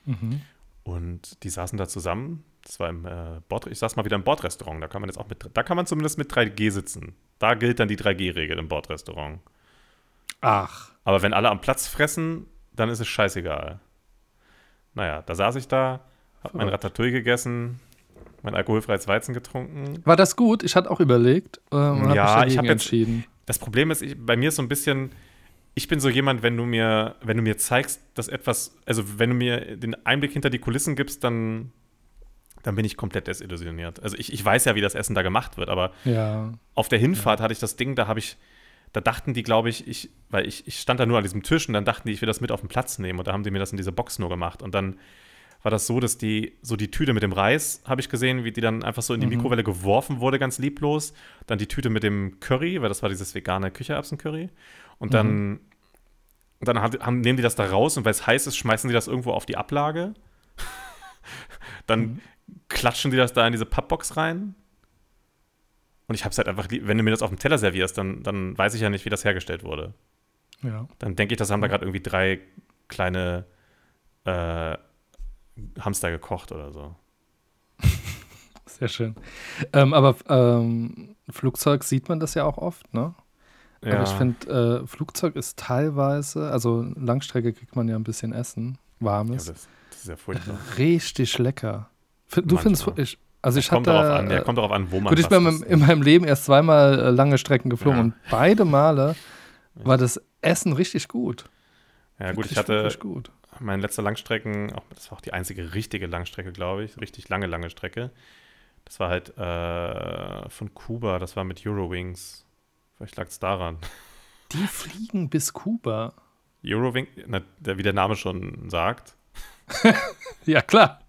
Mhm. Und die saßen da zusammen. Das war im äh, Bord, ich saß mal wieder im Bordrestaurant. Da kann man jetzt auch mit, da kann man zumindest mit 3G sitzen. Da gilt dann die 3G-Regel im Bordrestaurant. Ach. Aber wenn alle am Platz fressen, dann ist es scheißegal. Naja, da saß ich da, hab mein. Ratatouille gegessen, mein alkoholfreies Weizen getrunken. War das gut? Ich hatte auch überlegt äh, hab Ja, mich ich hab jetzt- entschieden. Das Problem ist, ich, bei mir ist so ein bisschen, ich bin so jemand, wenn du mir, wenn du mir zeigst, dass etwas, also wenn du mir den Einblick hinter die Kulissen gibst, dann, dann bin ich komplett desillusioniert. Also ich, ich weiß ja, wie das Essen da gemacht wird, aber Ja. auf der Hinfahrt hatte ich das Ding, da habe ich, da dachten die, glaube ich, ich, weil ich, ich stand da nur an diesem Tisch und dann dachten die, ich will das mit auf den Platz nehmen und da haben die mir das in diese Box nur gemacht und dann war das so, dass die, so die Tüte mit dem Reis, habe ich gesehen, wie die dann einfach so in die Mhm. Mikrowelle geworfen wurde, ganz lieblos. Dann die Tüte mit dem Curry, weil das war dieses vegane Küchererbsen-Curry. Und dann, und dann haben, nehmen die das da raus und weil es heiß ist, schmeißen die das irgendwo auf die Ablage. dann klatschen die das da in diese Pappbox rein. Und ich habe es halt einfach, wenn du mir das auf dem Teller servierst, dann, dann weiß ich ja nicht, wie das hergestellt wurde. Ja. Dann denke ich, das haben da gerade irgendwie drei kleine äh, Hamster gekocht oder so. Sehr schön. Ähm, aber ähm, Flugzeug sieht man das ja auch oft, ne? Aber ich finde, äh, Flugzeug ist teilweise, also Langstrecke kriegt man ja ein bisschen Essen, ja, warmes, das, das ist ja furchtbar. richtig lecker. Du findest, Manchmal. ich, also ich kommt hatte, darauf an, ja, äh, kommt darauf an, wo man gut, ich bin isst. in meinem Leben erst zweimal äh, lange Strecken geflogen Ja. und beide Male war das Essen richtig gut. Ja, gut, ich hatte gut. meine letzte Langstrecken, auch, das war auch die einzige richtige Langstrecke, glaube ich, richtig lange, lange Strecke. Das war halt äh, von Kuba, das war mit Eurowings. Vielleicht lag es daran. Die fliegen bis Kuba. Eurowings, na, wie der Name schon sagt. Ja, klar.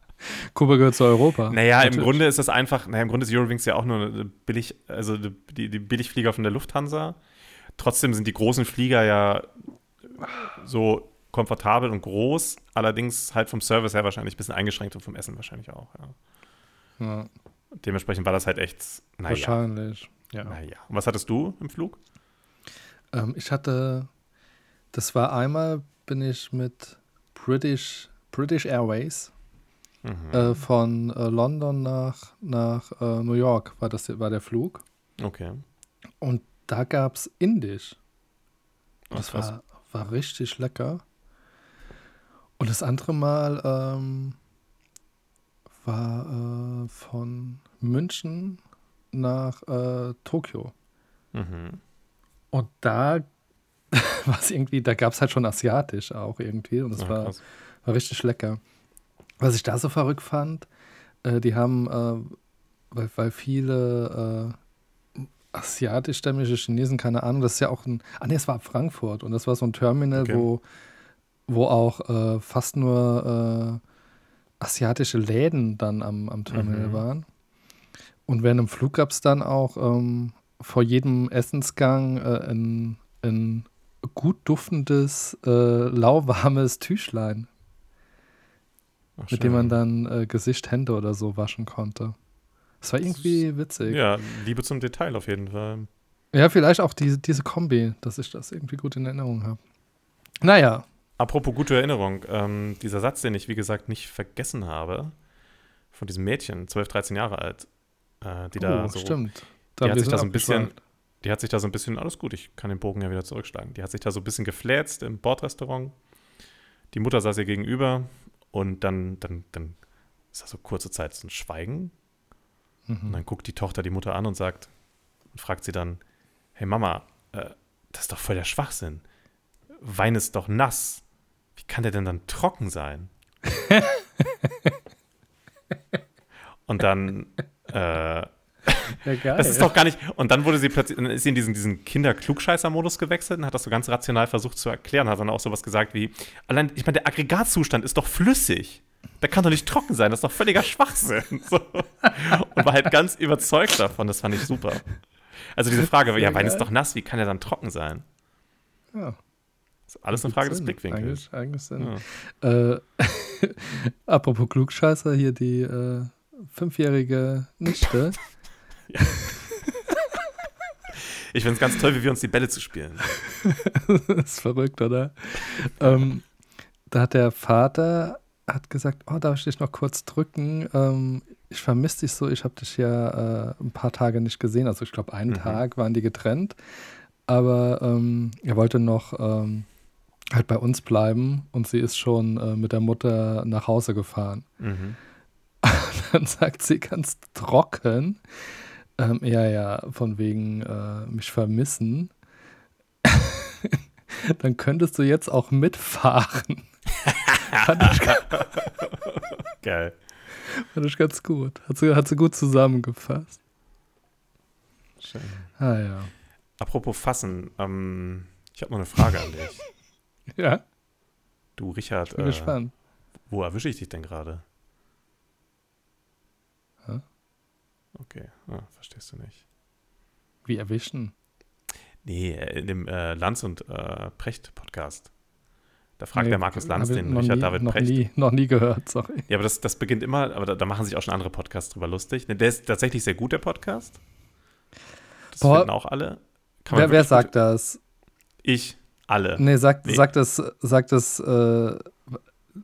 Kuba gehört zu Europa. Naja, im Natürlich. Grunde ist das einfach, naja, im Grunde ist Eurowings ja auch nur eine billig, also die, die Billigflieger von der Lufthansa. Trotzdem sind die großen Flieger ja so komfortabel und groß, allerdings halt vom Service her wahrscheinlich ein bisschen eingeschränkt und vom Essen wahrscheinlich auch. Ja. Ja, Dementsprechend war das halt echt, naja. wahrscheinlich. Ja. naja. Und was hattest du im Flug? Ähm, ich hatte, das war einmal, bin ich mit British, British Airways Mhm. äh, von äh, London nach, nach äh, New York, war, das, war der Flug. Okay. Und da gab es Indisch. Ach, Das krass. war, war richtig lecker. Und das andere Mal ähm, war äh, von München nach äh, Tokio. Mhm. Und da war es irgendwie, da gab es halt schon asiatisch auch irgendwie und das Ja, war, krass. war richtig lecker. Was ich da so verrückt fand, äh, die haben, äh, weil, weil viele äh, asiatischstämmige Chinesen, keine Ahnung, das ist ja auch ein, ah nee, es war Frankfurt und das war so ein Terminal, Okay. wo, wo auch äh, fast nur äh, asiatische Läden dann am, am Terminal Mhm. waren. Und während im Flug gab es dann auch ähm, vor jedem Essensgang äh, ein, ein gut duftendes, äh, lauwarmes Tüchlein, Ach, mit dem man dann äh, Gesicht, Hände oder so waschen konnte. Das war irgendwie witzig. Ja, Ja, Liebe zum Detail auf jeden Fall. vielleicht auch diese, diese Kombi, dass ich das irgendwie gut in Erinnerung habe. Naja, Apropos gute Erinnerung, ähm, dieser Satz, den ich wie gesagt nicht vergessen habe, von diesem Mädchen, 12, 13 Jahre alt, äh, die da oh, so, stimmt. die hat sich da so ein bisschen, die hat sich da so ein bisschen, alles gut, ich kann den Bogen ja wieder zurückschlagen, die hat sich da so ein bisschen gefläzt im Bordrestaurant. Die Mutter saß ihr gegenüber und dann, dann, dann ist da so kurze Zeit so ein Schweigen und Mhm. dann guckt die Tochter die Mutter an und sagt und fragt sie dann, hey Mama, äh, das ist doch voll der Schwachsinn. Wein ist doch nass. Wie kann der denn dann trocken sein? und dann, äh, Ja, geil. das ist doch gar nicht. Und dann wurde sie plötzlich, dann ist sie in diesen, diesen Kinder-Klugscheißer-Modus gewechselt und hat das so ganz rational versucht zu erklären. Hat dann auch sowas gesagt wie: Allein, ich meine, der Aggregatzustand ist doch flüssig. Der kann doch nicht trocken sein, das ist doch völliger Schwachsinn. So. Und war halt ganz überzeugt davon, das fand ich super. Also diese Frage, ja, Wein ist doch nass, wie kann er dann trocken sein? ja. Das ist alles eine Frage des Sinn. Blickwinkels. Eigentlich, eigentlich Sinn. Ja. Äh, apropos Klugscheißer, hier die äh, fünfjährige Nichte. Ich finde es ganz toll, wie wir uns die Bälle zu spielen. das ist verrückt, oder? ähm, da hat der Vater hat gesagt, oh, darf ich dich noch kurz drücken? Ähm, ich vermisse dich so, ich habe dich ja äh, ein paar Tage nicht gesehen. Also ich glaube, einen Mhm. Tag waren die getrennt. Aber ähm, er wollte noch ähm, halt bei uns bleiben und sie ist schon äh, mit der Mutter nach Hause gefahren. Mhm. Dann sagt sie ganz trocken, ähm, ja, ja, von wegen äh, mich vermissen. Dann könntest du jetzt auch mitfahren. fand, ich, Geil. fand ich ganz gut. Hat sie, hat sie gut zusammengefasst. Schön. Ah ja. Apropos Fassen, ähm, ich habe noch eine Frage an dich. Ja, Du, Richard, ich bin äh, gespannt. wo erwische ich dich denn gerade? Okay, ah, verstehst du nicht. Wie erwischen? Nee, äh, in dem äh, Lanz und äh, Precht Podcast. Da fragt Nee, der Markus Lanz den noch Richard nie, David noch Precht. Nie, noch nie gehört, sorry. Ja, aber das, das beginnt immer, aber da, da machen sich auch schon andere Podcasts drüber lustig. Der ist tatsächlich sehr gut, der Podcast. Das Boah. finden auch alle. Wer, wer sagt gut, das? Ich, alle. Nee, sagt, Nee. sagt das, sagt das, äh,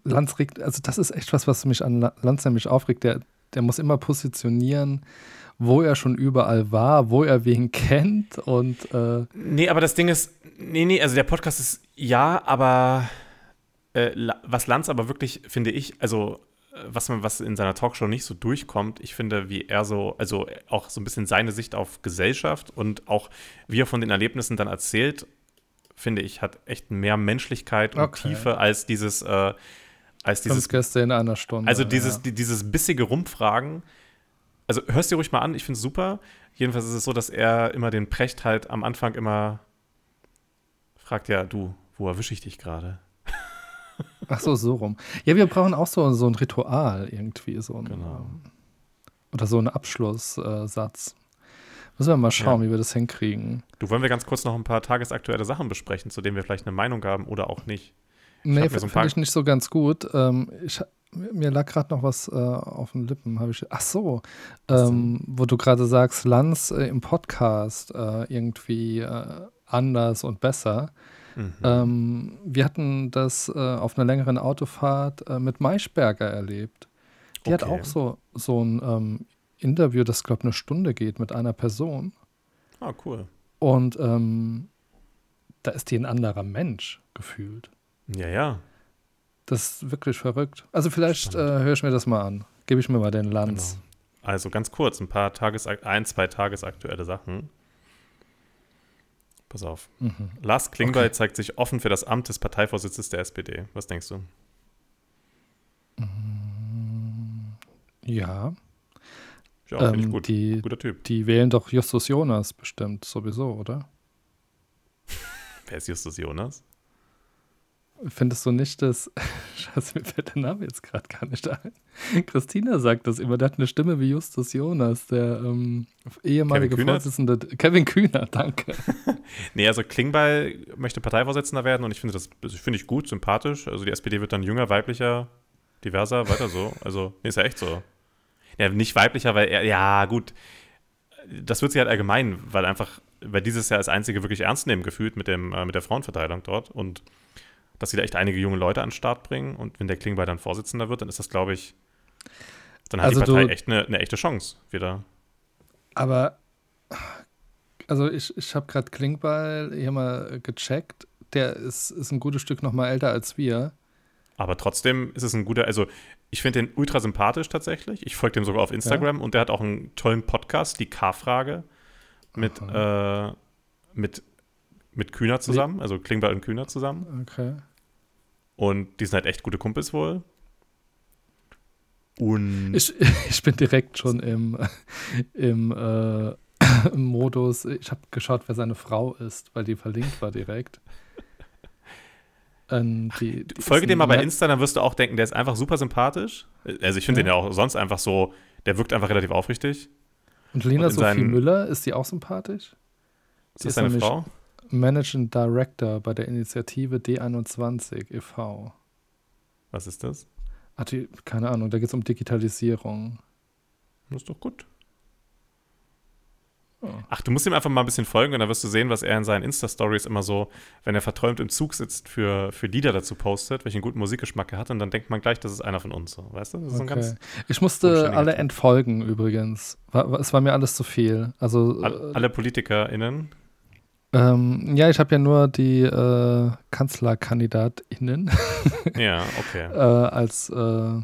Lanz regt, also das ist echt was, was mich an La- Lanz nämlich aufregt. Der, der muss immer positionieren, wo er schon überall war, wo er wen kennt und äh, Nee, aber das Ding ist, nee, nee, also der Podcast ist ja, aber äh, was Lanz aber wirklich, finde ich, also äh, was man, was in seiner Talkshow nicht so durchkommt, ich finde, wie er so, also auch so ein bisschen seine Sicht auf Gesellschaft und auch wie er von den Erlebnissen dann erzählt, finde ich, hat echt mehr Menschlichkeit und Okay. Tiefe als dieses, äh, als dieses Gäste in einer Stunde. also dieses, ja. die, dieses bissige Rumfragen. Also hörst dir ruhig mal an, ich finde es super. Jedenfalls ist es so, dass er immer den Precht halt am Anfang immer fragt, ja, du, wo erwische ich dich gerade? Ach so, so rum. Ja, wir brauchen auch so, so ein Ritual irgendwie, so ein, Genau. ähm, oder so einen Abschlusssatz. Müssen wir mal schauen, Ja. wie wir das hinkriegen. Du, wollen wir ganz kurz noch ein paar tagesaktuelle Sachen besprechen, zu denen wir vielleicht eine Meinung haben oder auch nicht? Nee, mir so finde paar- ich nicht so ganz gut. Ähm, ich, mir lag gerade noch was äh, auf den Lippen. Hab ich, ach so, ähm, wo du gerade sagst, Lanz äh, im Podcast äh, irgendwie äh, anders und besser. Mhm. Ähm, wir hatten das äh, auf einer längeren Autofahrt äh, mit Maischberger erlebt. Die hat Okay. auch so, so ein ähm, Interview, das, glaube ich, eine Stunde geht mit einer Person. ah, cool. Und ähm, da ist die ein anderer Mensch gefühlt. Ja, ja. Das ist wirklich verrückt. Also vielleicht äh, höre ich mir das mal an. Gebe ich mir mal den Lanz. Genau. Also ganz kurz, ein paar Tages ein, zwei tagesaktuelle Sachen. Pass auf. Mhm. Lars Klingbeil Okay. zeigt sich offen für das Amt des Parteivorsitzes der SPD. Was denkst du? Ja, Ja, finde ich ähm, gut. die, Guter Typ. die wählen doch Justus Jonas bestimmt sowieso, oder? Wer ist Justus Jonas? Findest du nicht, dass. Scheiße, mir fällt der Name jetzt gerade gar nicht ein. Christina sagt das immer, der hat eine Stimme wie Justus Jonas, der ähm, ehemalige Kevin? Vorsitzende. Kevin Kühner, danke. Nee, also Klingbeil möchte Parteivorsitzender werden und ich finde das das finde ich gut, sympathisch. Also die SPD wird dann jünger, weiblicher, diverser, weiter so. Also, nee, ist ja echt so. Ja, nicht weiblicher, weil er, ja, gut. Das wird sie halt allgemein, weil einfach, weil dieses Jahr das einzige wirklich ernst nehmen gefühlt mit, dem, äh, mit der Frauenverteilung dort und dass sie da echt einige junge Leute an den Start bringen und wenn der Klingbeil dann Vorsitzender wird, dann ist das, glaube ich, dann hat Also die Partei du- echt eine, eine echte Chance wieder. Aber, also ich, ich habe gerade Klingbeil hier mal gecheckt. Der ist, ist ein gutes Stück noch mal älter als wir. Aber trotzdem ist es ein guter, also ich finde den ultra sympathisch tatsächlich. Ich folge dem sogar auf Instagram und der hat auch einen tollen Podcast, die K-Frage, mit, äh, mit, mit Kühner zusammen, also Klingbeil und Kühner zusammen. Okay. Und die sind halt echt gute Kumpels wohl. Und Ich, ich bin direkt schon im, im, äh, im Modus. Ich habe geschaut, wer seine Frau ist, weil die verlinkt war direkt. Ähm, die, die folge dem mal bei Insta, dann wirst du auch denken, der ist einfach super sympathisch. Also ich finde Ja. den ja auch sonst einfach so, der wirkt einfach relativ aufrichtig. Und Lena und Sophie seinen- Müller, ist die auch sympathisch? Ist Die das nämlich Frau? Managing Director bei der Initiative D21 e.V. Was ist das? Ach, die, keine Ahnung, da geht es um Digitalisierung. Das ist doch gut. Oh. Ach, du musst ihm einfach mal ein bisschen folgen und dann wirst du sehen, was er in seinen Insta-Stories immer so, wenn er verträumt im Zug sitzt, für, für Lieder dazu postet, welchen guten Musikgeschmack er hat und dann denkt man gleich, das ist einer von uns. So. Weißt du? Okay. ganz, Ich musste alle entfolgen übrigens. War, war- es war mir alles zu viel. Also all, alle PolitikerInnen. Ähm, ja, ich habe ja nur die äh, KanzlerkandidatInnen Ja, okay. äh, als äh,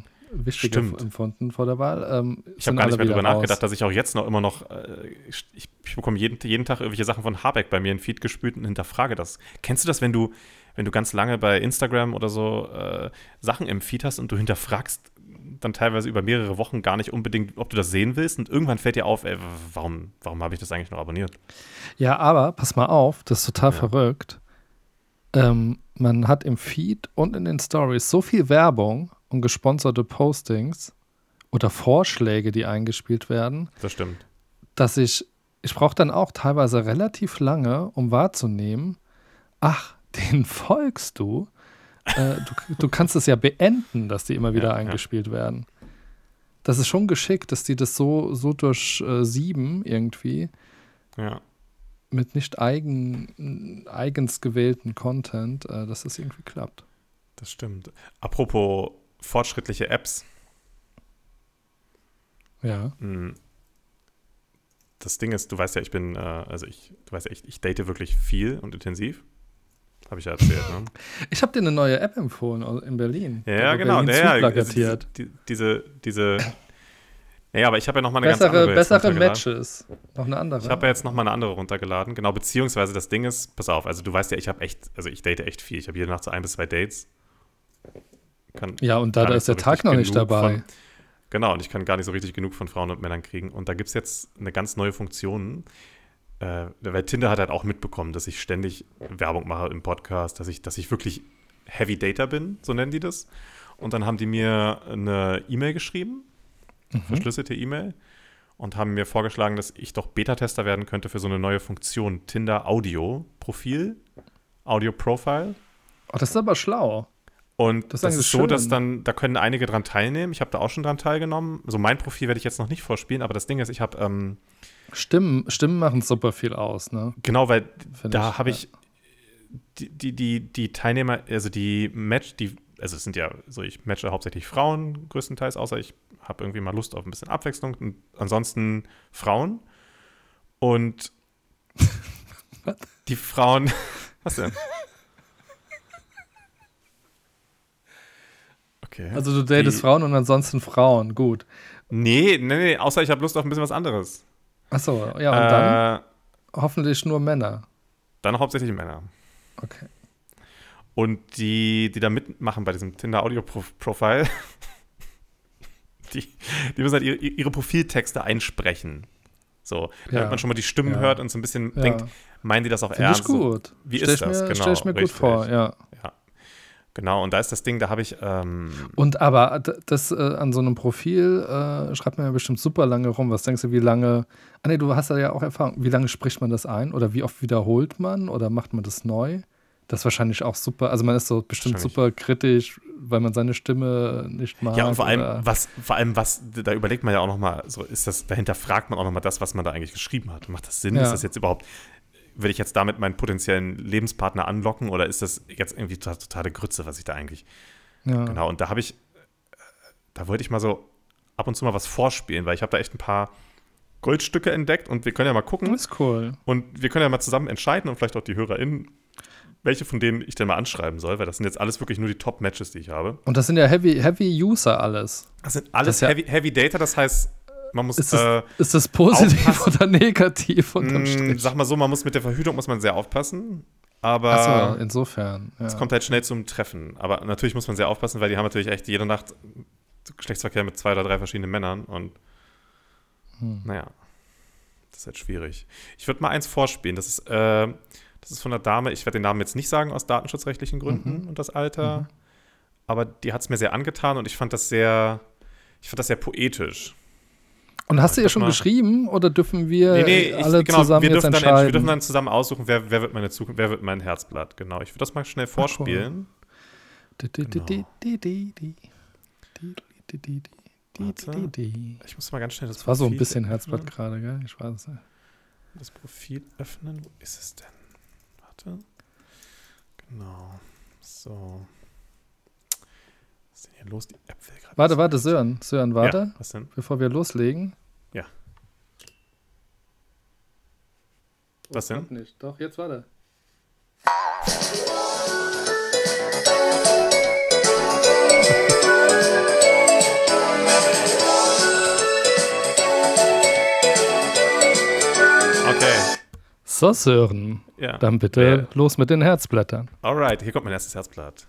Stimmt. empfunden vor der Wahl. Ähm, Ich habe gar nicht mehr raus. nachgedacht, dass ich auch jetzt noch immer noch, äh, ich, ich, bekomme jeden, jeden Tag irgendwelche Sachen von Habeck bei mir in Feed gespült und hinterfrage das. Kennst du das, wenn du, wenn du ganz lange bei Instagram oder so äh, Sachen im Feed hast und du hinterfragst dann teilweise über mehrere Wochen gar nicht unbedingt, ob du das sehen willst und irgendwann fällt dir auf, ey, warum, warum habe ich das eigentlich noch abonniert? Ja, aber pass mal auf, das ist total Ja. verrückt. Ähm, man hat im Feed und in den Stories so viel Werbung und gesponserte Postings oder Vorschläge, die eingespielt werden, Das stimmt. dass ich, ich brauche dann auch teilweise relativ lange, um wahrzunehmen, ach, den folgst du. Äh, du, du kannst es ja beenden, dass die immer wieder Ja, ja. eingespielt werden. Das ist schon geschickt, dass die das so, so durch äh, sieben irgendwie Ja. mit nicht eigen, eigens gewählten Content, äh, dass das irgendwie klappt. Das stimmt. Apropos fortschrittliche Apps. Ja. Mm. Das Ding ist, du weißt ja, ich bin, äh, also ich, du weißt ja, ich, ich date wirklich viel und intensiv. Habe ich ja erzählt, ne? Ich habe dir eine neue App empfohlen in Berlin. Ja, ja genau. Ja, ja, also diese, diese, diese, naja, aber ich habe ja noch mal eine ganz bessere andere jetzt bessere. Matches. Noch eine andere. Ich habe ja jetzt noch mal eine andere runtergeladen. Genau, beziehungsweise das Ding ist, pass auf, also du weißt ja, ich habe echt, also ich date echt viel. Ich habe jede Nacht so ein bis zwei Dates. Kann ja, und da, da ist so der Tag noch nicht dabei. Von, genau, und ich kann gar nicht so richtig genug von Frauen und Männern kriegen. Und da gibt es jetzt eine ganz neue Funktion. Äh, weil Tinder hat halt auch mitbekommen, dass ich ständig Werbung mache im Podcast, dass ich, dass ich wirklich Heavy Data bin, so nennen die das. Und dann haben die mir eine E-Mail geschrieben, Mhm. verschlüsselte E-Mail, und haben mir vorgeschlagen, dass ich doch Beta-Tester werden könnte für so eine neue Funktion, Tinder Audio Profil, Audio Profile. Oh, das ist aber schlau. Und Das das, ist so, dass schön. dann, da können einige dran teilnehmen. Ich habe da auch schon dran teilgenommen. So mein Profil werde ich jetzt noch nicht vorspielen, aber das Ding ist, ich habe, ähm, Stimmen, Stimmen machen super viel aus, ne? genau, weil Find da ich, habe ja. ich die, die, die, die Teilnehmer, also die Match, die, also es sind ja so, ich matche hauptsächlich Frauen größtenteils, außer ich habe irgendwie mal Lust auf ein bisschen Abwechslung und ansonsten Frauen. Und die Frauen, was denn? Okay. Also du datest Die- Frauen und ansonsten Frauen, gut. Nee, nee, nee, außer ich habe Lust auf ein bisschen was anderes. Achso, ja, und dann äh, hoffentlich nur Männer. Dann hauptsächlich Männer. Okay. Und die, die da mitmachen bei diesem Tinder-Audio-Profile, die, die müssen halt ihre, ihre Profiltexte einsprechen. So, damit Ja. man schon mal die Stimmen Ja. hört und so ein bisschen Ja. denkt, meinen die das auch Finde ich ernst? So, gut. Wie Stell ist ich das? Mir, Genau, stell ich mir gut richtig. vor, ja. Genau, und da ist das Ding, da habe ich, ähm, Und aber das äh, an so einem Profil äh, schreibt man ja bestimmt super lange rum. Was denkst du, wie lange? Ah nee, du hast ja auch Erfahrung. Wie lange spricht man das ein? Oder wie oft wiederholt man? Oder macht man das neu? Das ist wahrscheinlich auch super. Also man ist so bestimmt super kritisch, weil man seine Stimme nicht mag. ja, und vor allem, was, vor allem, was, da überlegt man ja auch nochmal, so ist das, dahinter fragt man auch nochmal das, was man da eigentlich geschrieben hat. Macht das Sinn? Ja. Ist das jetzt überhaupt, will ich jetzt damit meinen potenziellen Lebenspartner anlocken oder ist das jetzt irgendwie total- totale Grütze, was ich da eigentlich ja. Genau, und da habe ich, da wollte ich mal so ab und zu mal was vorspielen, weil ich habe da echt ein paar Goldstücke entdeckt und wir können ja mal gucken Das ist cool. und wir können ja mal zusammen entscheiden und vielleicht auch die HörerInnen, welche von denen ich denn mal anschreiben soll, weil das sind jetzt alles wirklich nur die Top-Matches, die ich habe. Und das sind ja Heavy, Heavy User alles. Das sind alles Das ja- heavy, heavy Data, das heißt, man muss, Ist äh, das, ist das positiv aufpassen. oder negativ unterm mh, Strich? sag mal so, man muss mit der Verhütung muss man sehr aufpassen, aber Achso, insofern. Ja. es kommt halt schnell zum Treffen. Aber natürlich muss man sehr aufpassen, weil die haben natürlich echt jede Nacht Geschlechtsverkehr mit zwei oder drei verschiedenen Männern und Hm. naja, das ist halt schwierig. Ich würde mal eins vorspielen. Das ist, äh, das ist von einer Dame, ich werde den Namen jetzt nicht sagen aus datenschutzrechtlichen Gründen Mhm. und das Alter, aber die hat es mir sehr angetan und ich fand das sehr, ich fand das sehr poetisch. Und hast du ihr schon geschrieben oder dürfen wir nee, nee, alle genau, zusammen wir jetzt dann, wir dürfen dann zusammen aussuchen, wer, wer, wird meine Zukunft, wer wird mein Herzblatt. Genau, ich würde das mal schnell vorspielen. Ich muss mal ganz schnell das, das war so ein bisschen Herzblatt gerade, gell? Ich weiß es nicht. Das Profil öffnen, wo ist es denn? Warte. Genau. So. Was ist denn hier los? Die will gerade. Warte, warte, Sören. Sören, warte, Ja, was denn? bevor wir loslegen. Ja. Was denn? Nicht. Doch, jetzt warte. Okay. So, Sören. Ja. Dann bitte Wer- los mit den Herzblättern. Alright, hier kommt mein erstes Herzblatt.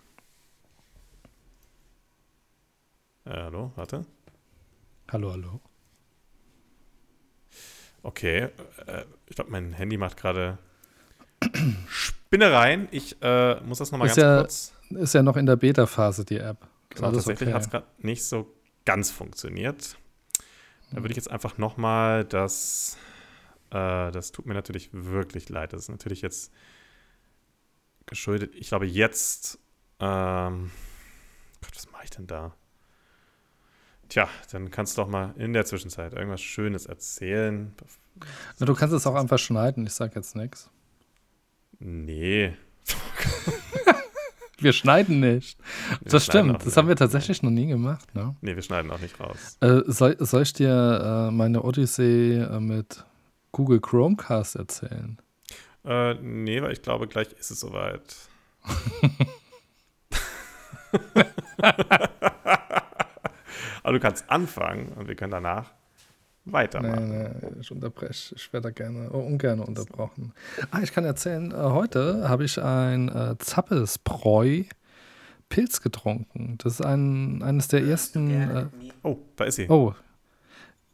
Äh, hallo, warte. Hallo, hallo. Okay. Äh, ich glaube, mein Handy macht gerade Spinnereien. Ich äh, muss das nochmal ganz ja kurz. Ist ja noch in der Beta-Phase, die App. Genau, tatsächlich okay. hat es gerade nicht so ganz funktioniert. Da würde ich jetzt einfach nochmal das, äh, das tut mir natürlich wirklich leid. Das ist natürlich jetzt geschuldet. Ich glaube jetzt, ähm, Gott, was mache ich denn da? Tja, dann kannst du doch mal in der Zwischenzeit irgendwas Schönes erzählen. Na, du kannst es auch einfach schneiden, ich sag jetzt nichts. Nee. Wir schneiden nicht. Wir das schneiden stimmt. Das nicht. haben wir tatsächlich noch nie gemacht, ne? Nee, wir schneiden auch nicht raus. Äh, soll, soll ich dir äh, meine Odyssee äh, mit Google Chromecast erzählen? Äh, nee, weil ich glaube, gleich ist es soweit. Aber du kannst anfangen und wir können danach weitermachen. nee, ich unterbreche. Ich werde da gerne, oh, ungern unterbrochen. Ah, ich kann erzählen, äh, heute habe ich ein äh, Zappelsbräu Pilz getrunken. Das ist ein, eines der ersten. Äh, Oh, da ist sie. oh,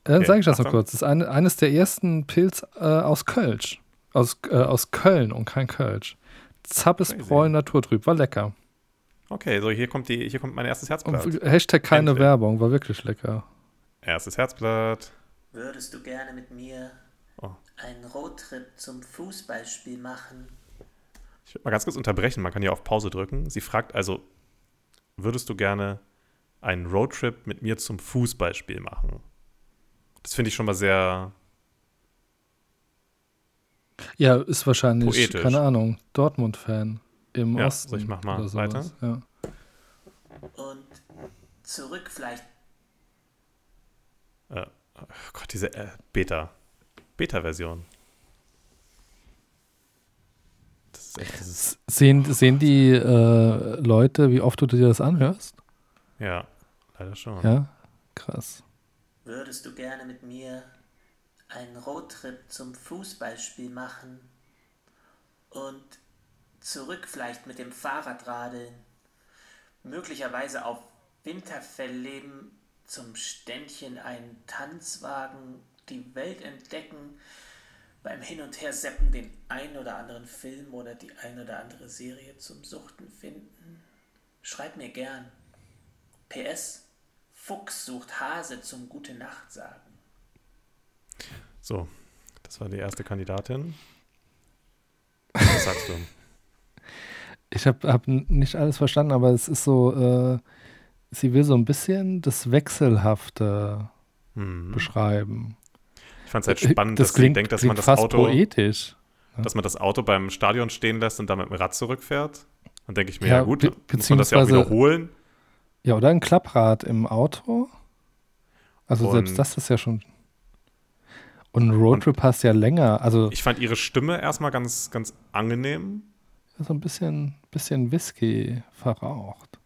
dann Okay, sage ich das noch Achtung. kurz. Das ist eine, eines der ersten Pilz äh, aus Kölsch. Aus, äh, aus Köln und kein Kölsch. Zappelsbräu Crazy. Naturtrüb. War lecker. Okay, so hier kommt, die, hier kommt mein erstes Herzblatt. Und Hashtag keine Endlich. Werbung. War wirklich lecker. Erstes Herzblatt. Würdest du gerne mit mir Oh. einen Roadtrip zum Fußballspiel machen? Ich will mal ganz kurz unterbrechen. Man kann hier auf Pause drücken. Sie fragt also, würdest du gerne einen Roadtrip mit mir zum Fußballspiel machen? Das finde ich schon mal sehr Ja, ist wahrscheinlich, Poetisch. keine Ahnung, Dortmund-Fan im Ja, Osten. ich mach mal oder sowas. weiter. Ja. Und zurück vielleicht Äh, oh Gott, diese äh, Beta. Beta-Version. Das ist echt dieses. Sehen, sehen die äh, Leute, wie oft du dir das anhörst? Ja, leider schon. Ja, krass. würdest du gerne mit mir einen Roadtrip zum Fußballspiel machen? und zurück vielleicht mit dem Fahrrad radeln, möglicherweise auf Winterfell leben, zum Ständchen einen Tanzwagen, die Welt entdecken, beim Hin und Her seppen den ein oder anderen Film oder die ein oder andere Serie zum Suchten finden? Schreib mir gern. PS, Fuchs sucht Hase zum Gute Nacht sagen. So, das war die erste Kandidatin. Was sagst du? Ich habe hab nicht alles verstanden, aber es ist so, äh, sie will so ein bisschen das Wechselhafte Hm. beschreiben. Ich fand es halt spannend, das dass klingt, sie denkt, dass man das Auto, poetisch. dass man das Auto beim Stadion stehen lässt und dann mit dem Rad zurückfährt. Dann denke ich mir, Ja, ja, gut, muss man das ja auch wiederholen. Ja, oder ein Klapprad im Auto. Also Und- selbst das ist ja schon. Und ein Roadtrip hast ja länger. Also Ich fand ihre Stimme erstmal ganz, ganz angenehm. so ein bisschen, bisschen Whisky verraucht.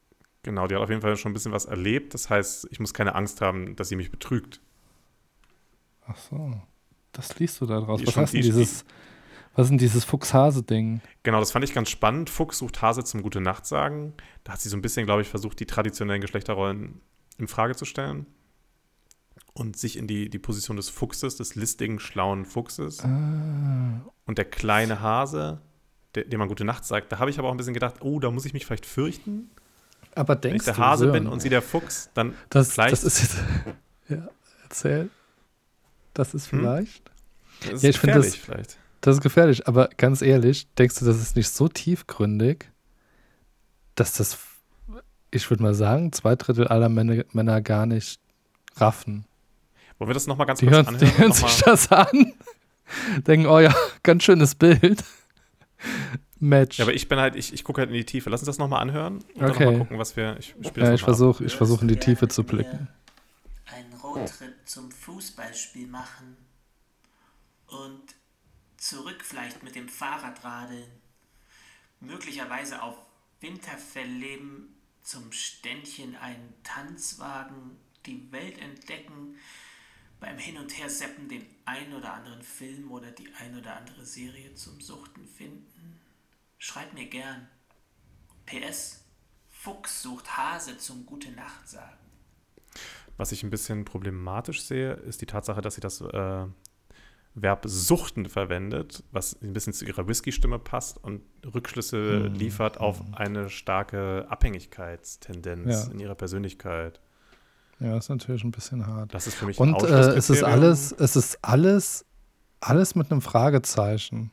Genau, die hat auf jeden Fall schon ein bisschen was erlebt. Das heißt, ich muss keine Angst haben, dass sie mich betrügt. Ach so. Das liest du da draus. Die Was heißt denn die- dieses, was ist denn dieses Fuchshase-Ding? Genau, das fand ich ganz spannend. Fuchs sucht Hase zum Gute Nacht sagen. Da hat sie so ein bisschen, glaube ich, versucht, die traditionellen Geschlechterrollen in Frage zu stellen und sich in die, die Position des Fuchses, des listigen, schlauen Fuchses Ah, und der kleine Hase, der, dem man Gute Nacht sagt. Da habe ich aber auch ein bisschen gedacht, oh, da muss ich mich vielleicht fürchten. aber Wenn ich denkst der du, Hase Sören, bin und sie der Fuchs, dann das, vielleicht- das ist jetzt, ja, erzähl. Das ist Hm? vielleicht. ist es Ja, ich finde das- gefährlich vielleicht. Das ist gefährlich, aber ganz ehrlich, denkst du, das ist nicht so tiefgründig, dass das, ich würde mal sagen, zwei Drittel aller Männer, Männer gar nicht raffen. Wollen wir das nochmal ganz Die kurz hören, die anhören? hören Noch sich das an, denken, oh ja, ganz schönes Bild. Match. Ja, aber ich bin halt, ich, ich gucke halt in die Tiefe. Lass uns das nochmal anhören und dann Okay. nochmal gucken, was wir. Ich, ich spiele ja, ich mal versuche versuch in die Tiefe zu blicken. Einen Roadtrip zum Fußballspiel machen und zurück vielleicht mit dem Fahrrad radeln, möglicherweise auf Winterfell leben, zum Ständchen einen Tanzwagen, die Welt entdecken, beim Hin und Her seppen den ein oder anderen Film oder die ein oder andere Serie zum Suchten finden? Schreib mir gern. PS. Fuchs sucht Hase zum Gute Nacht sagen. Was ich ein bisschen problematisch sehe, ist die Tatsache, dass sie das äh, Verb suchten verwendet, was ein bisschen zu ihrer Whisky-Stimme passt und Rückschlüsse Hm. liefert auf eine starke Abhängigkeitstendenz Ja. in ihrer Persönlichkeit. Ja, ist natürlich ein bisschen hart. Das ist für mich ein Und äh, es ist alles, es ist alles, alles mit einem Fragezeichen.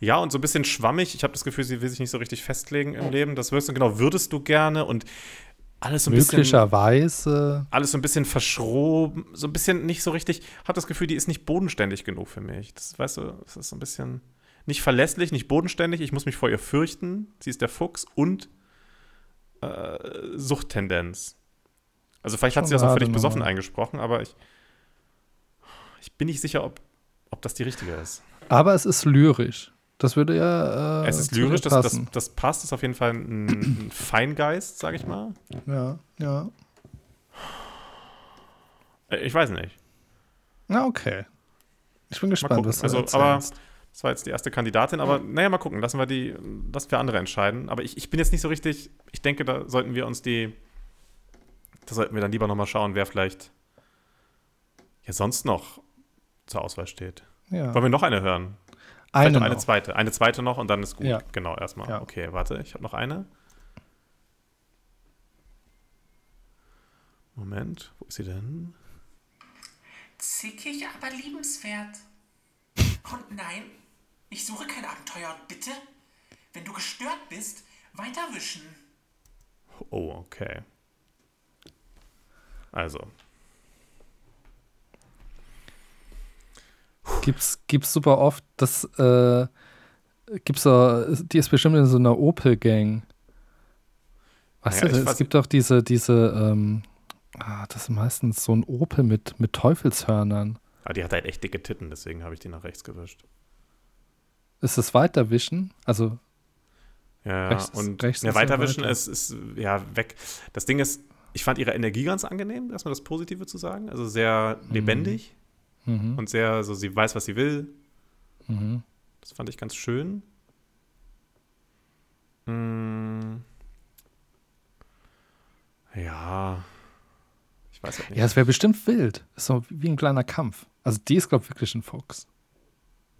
Ja, und so ein bisschen schwammig. Ich habe das Gefühl, sie will sich nicht so richtig festlegen im Leben. Das wirst du genau, würdest du gerne und alles so ein bisschen. Möglicherweise. alles so ein bisschen verschroben, so ein bisschen nicht so richtig. Habe das Gefühl, die ist nicht bodenständig genug für mich. Das, weißt du, das ist so ein bisschen nicht verlässlich, nicht bodenständig. Ich muss mich vor ihr fürchten. Sie ist der Fuchs und äh, Suchttendenz. Also vielleicht hat sie das auch völlig besoffen eingesprochen, aber ich, ich bin nicht sicher, ob, ob das die richtige ist. Aber es ist lyrisch. Das würde ja. Äh, es ist lyrisch, das, das, das passt, ist auf jeden Fall ein, ein Feingeist, sage ich mal. Ja, ja. Äh, Ich weiß nicht. Na, okay. Ich bin gespannt, was du Also, erzählst. aber das war jetzt die erste Kandidatin, aber naja, mal gucken. Lassen wir die, lassen wir andere entscheiden. Aber ich, ich bin jetzt nicht so richtig, ich denke, da sollten wir uns die, da sollten wir dann lieber nochmal schauen, wer vielleicht ja sonst noch zur Auswahl steht. ja. Wollen wir noch eine hören? Eine, noch eine noch. zweite. Eine zweite noch und dann ist gut. Ja. Genau, erstmal. Ja. Okay, warte, ich habe noch eine. Moment, wo ist sie denn? Zickig, aber liebenswert. Und nein, ich suche kein Abenteuer und bitte, wenn du gestört bist, weiterwischen. Oh, okay. Also, Gibt's, gibt's super oft, das äh, gibt's so, die ist bestimmt in so einer Opel-Gang. Weißt Ja, du, es gibt doch diese, diese, ähm, ah, das ist meistens so ein Opel mit, mit Teufelshörnern. aber die hat halt echt dicke Titten, deswegen habe ich die nach rechts gewischt. Ist das Weiterwischen? Also, Ja, Rechts und rechts ja weiterwischen weiter. ist, ist ja weg. Das Ding ist, ich fand ihre Energie ganz angenehm, erstmal das Positive zu sagen. Also sehr lebendig mhm, und sehr, so sie weiß, was sie will. mhm. Das fand ich ganz schön. Mm. Ja. Ich weiß halt nicht. Ja, es wäre bestimmt wild. Ist so wie ein kleiner Kampf. Also die ist, glaube ich, wirklich ein Fuchs.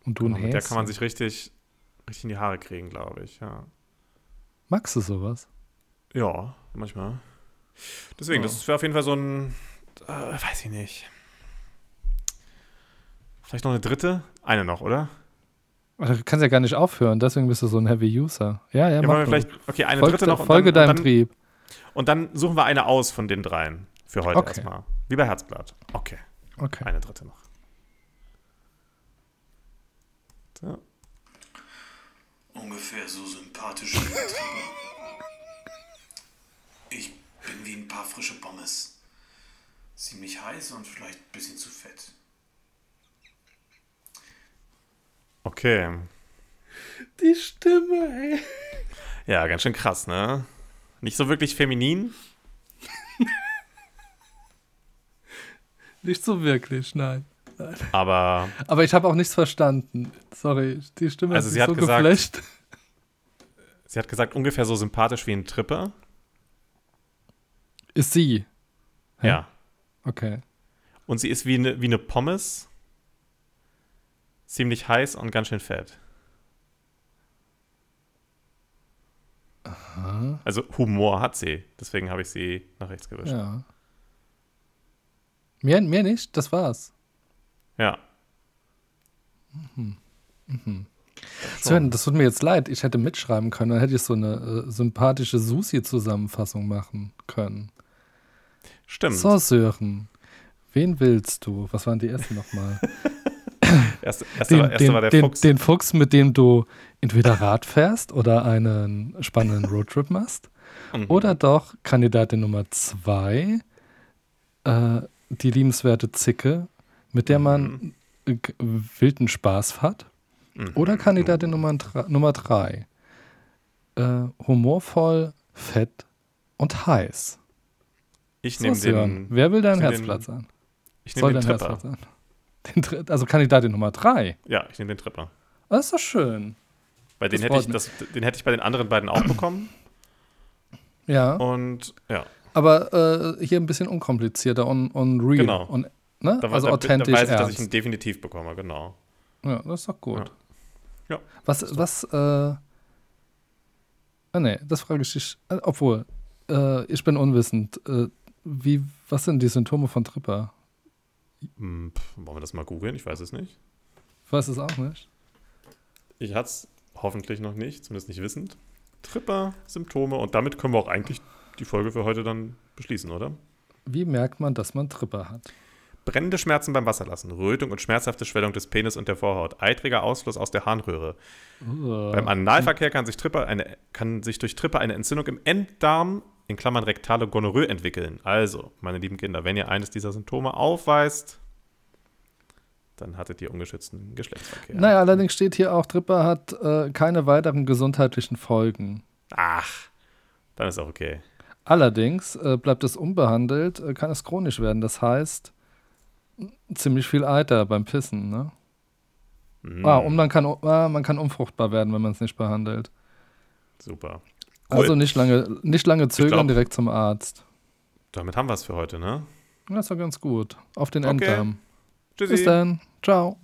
Und du ein Genau, mit der Häschen. kann man sich richtig, richtig in die Haare kriegen, glaube ich. Ja. Magst du sowas? Ja, manchmal. Deswegen, Ja. das wäre auf jeden Fall so ein, äh, weiß ich nicht. Vielleicht noch eine dritte? Eine noch, oder? Aber Du kannst ja gar nicht aufhören, deswegen bist du so ein Heavy User. Ja, ja, Ja, mach vielleicht, okay, eine Folge, dritte noch. und Folge dann, deinem und dann, Trieb. Und dann suchen wir eine aus von den dreien. Für heute Okay. erstmal. Wie bei Herzblatt. Okay, Okay. eine dritte noch. So. Ungefähr so sympathisch wie paar frische Pommes. Ziemlich heiß und vielleicht ein bisschen zu fett. Okay. Die Stimme, ey. Ja, ganz schön krass, ne? Nicht so wirklich feminin. Nicht so wirklich, nein. Aber Aber ich habe auch nichts verstanden. Sorry, die Stimme Also hat sie hat so gesagt- geflasht. sie hat gesagt, ungefähr so sympathisch wie ein Tripper. Ist sie. Hä? Ja. Okay. Und sie ist wie eine, wie eine Pommes. Ziemlich heiß und ganz schön fett. Also Humor hat sie. Deswegen habe ich sie nach rechts gewischt. Ja. Ja. Mehr, mehr nicht, das war's. Sven, das tut mir jetzt leid. Ich hätte mitschreiben können, dann hätte ich so eine äh, sympathische Susi-Zusammenfassung machen können. Stimmt. So, Sören, wen willst du? Was waren die ersten nochmal? Erste, erste, Den, war, erste den, war der den, Fuchs. den Fuchs, mit dem du entweder Rad fährst oder einen spannenden Roadtrip machst. Mhm. Oder doch Kandidatin Nummer zwei, äh, die liebenswerte Zicke, mit der man g- wilden Spaß hat. Mhm. Oder Kandidatin Nummer, Nummer drei, äh, humorvoll, fett und heiß. Ich nehme den, wer will dein ich nehm Herzblatt den- sein? ich Soll nehm den dein Tripper. Den, also Kandidatin Nummer drei. Ja, ich nehme den Tripper. Das ist doch schön. Bei den hätte, ich, das, den hätte ich bei den anderen beiden auch bekommen. Ja. Und ja, Aber äh, hier ein bisschen unkomplizierter und, und real. Genau. Und, ne? da, also da, authentisch da weiß ich, dass ich ernst. ihn definitiv bekomme, genau. ja, das ist doch gut. Ja. Was, was, äh, ah nee, das frage ich dich, obwohl, äh, ich bin unwissend. Äh, wie, was sind die Symptome von Tripper? Hm, wollen wir das mal googeln? Ich weiß es nicht. Ich weiß es auch nicht. Ich hatte es hoffentlich noch nicht, zumindest nicht wissend. Tripper, Symptome und damit können wir auch eigentlich die Folge für heute dann beschließen, oder? Wie merkt man, dass man Tripper hat? Brennende Schmerzen beim Wasserlassen, Rötung und schmerzhafte Schwellung des Penis und der Vorhaut, eitriger Ausfluss aus der Harnröhre. Uh, Beim Analverkehr kann sich, Tripper eine, kann sich durch Tripper eine Entzündung im Enddarm, in Klammern rektale Gonorrhoe, entwickeln. Also, meine lieben Kinder, wenn ihr eines dieser Symptome aufweist, dann hattet ihr ungeschützten Geschlechtsverkehr. Naja, allerdings steht hier auch, Tripper hat äh, keine weiteren gesundheitlichen Folgen. Ach, dann ist auch okay. Allerdings äh, bleibt es unbehandelt, äh, kann es chronisch werden. Das heißt, ziemlich viel Eiter beim Pissen. Ne? Mm, Ah, und man kann, ah, man kann unfruchtbar werden, wenn man es nicht behandelt. super. Also nicht lange, nicht lange zögern, glaub- direkt zum Arzt. Damit haben wir es für heute, ne? Das war ganz gut. Auf den Okay. Enddarm. Tschüssi. Bis dann. Ciao.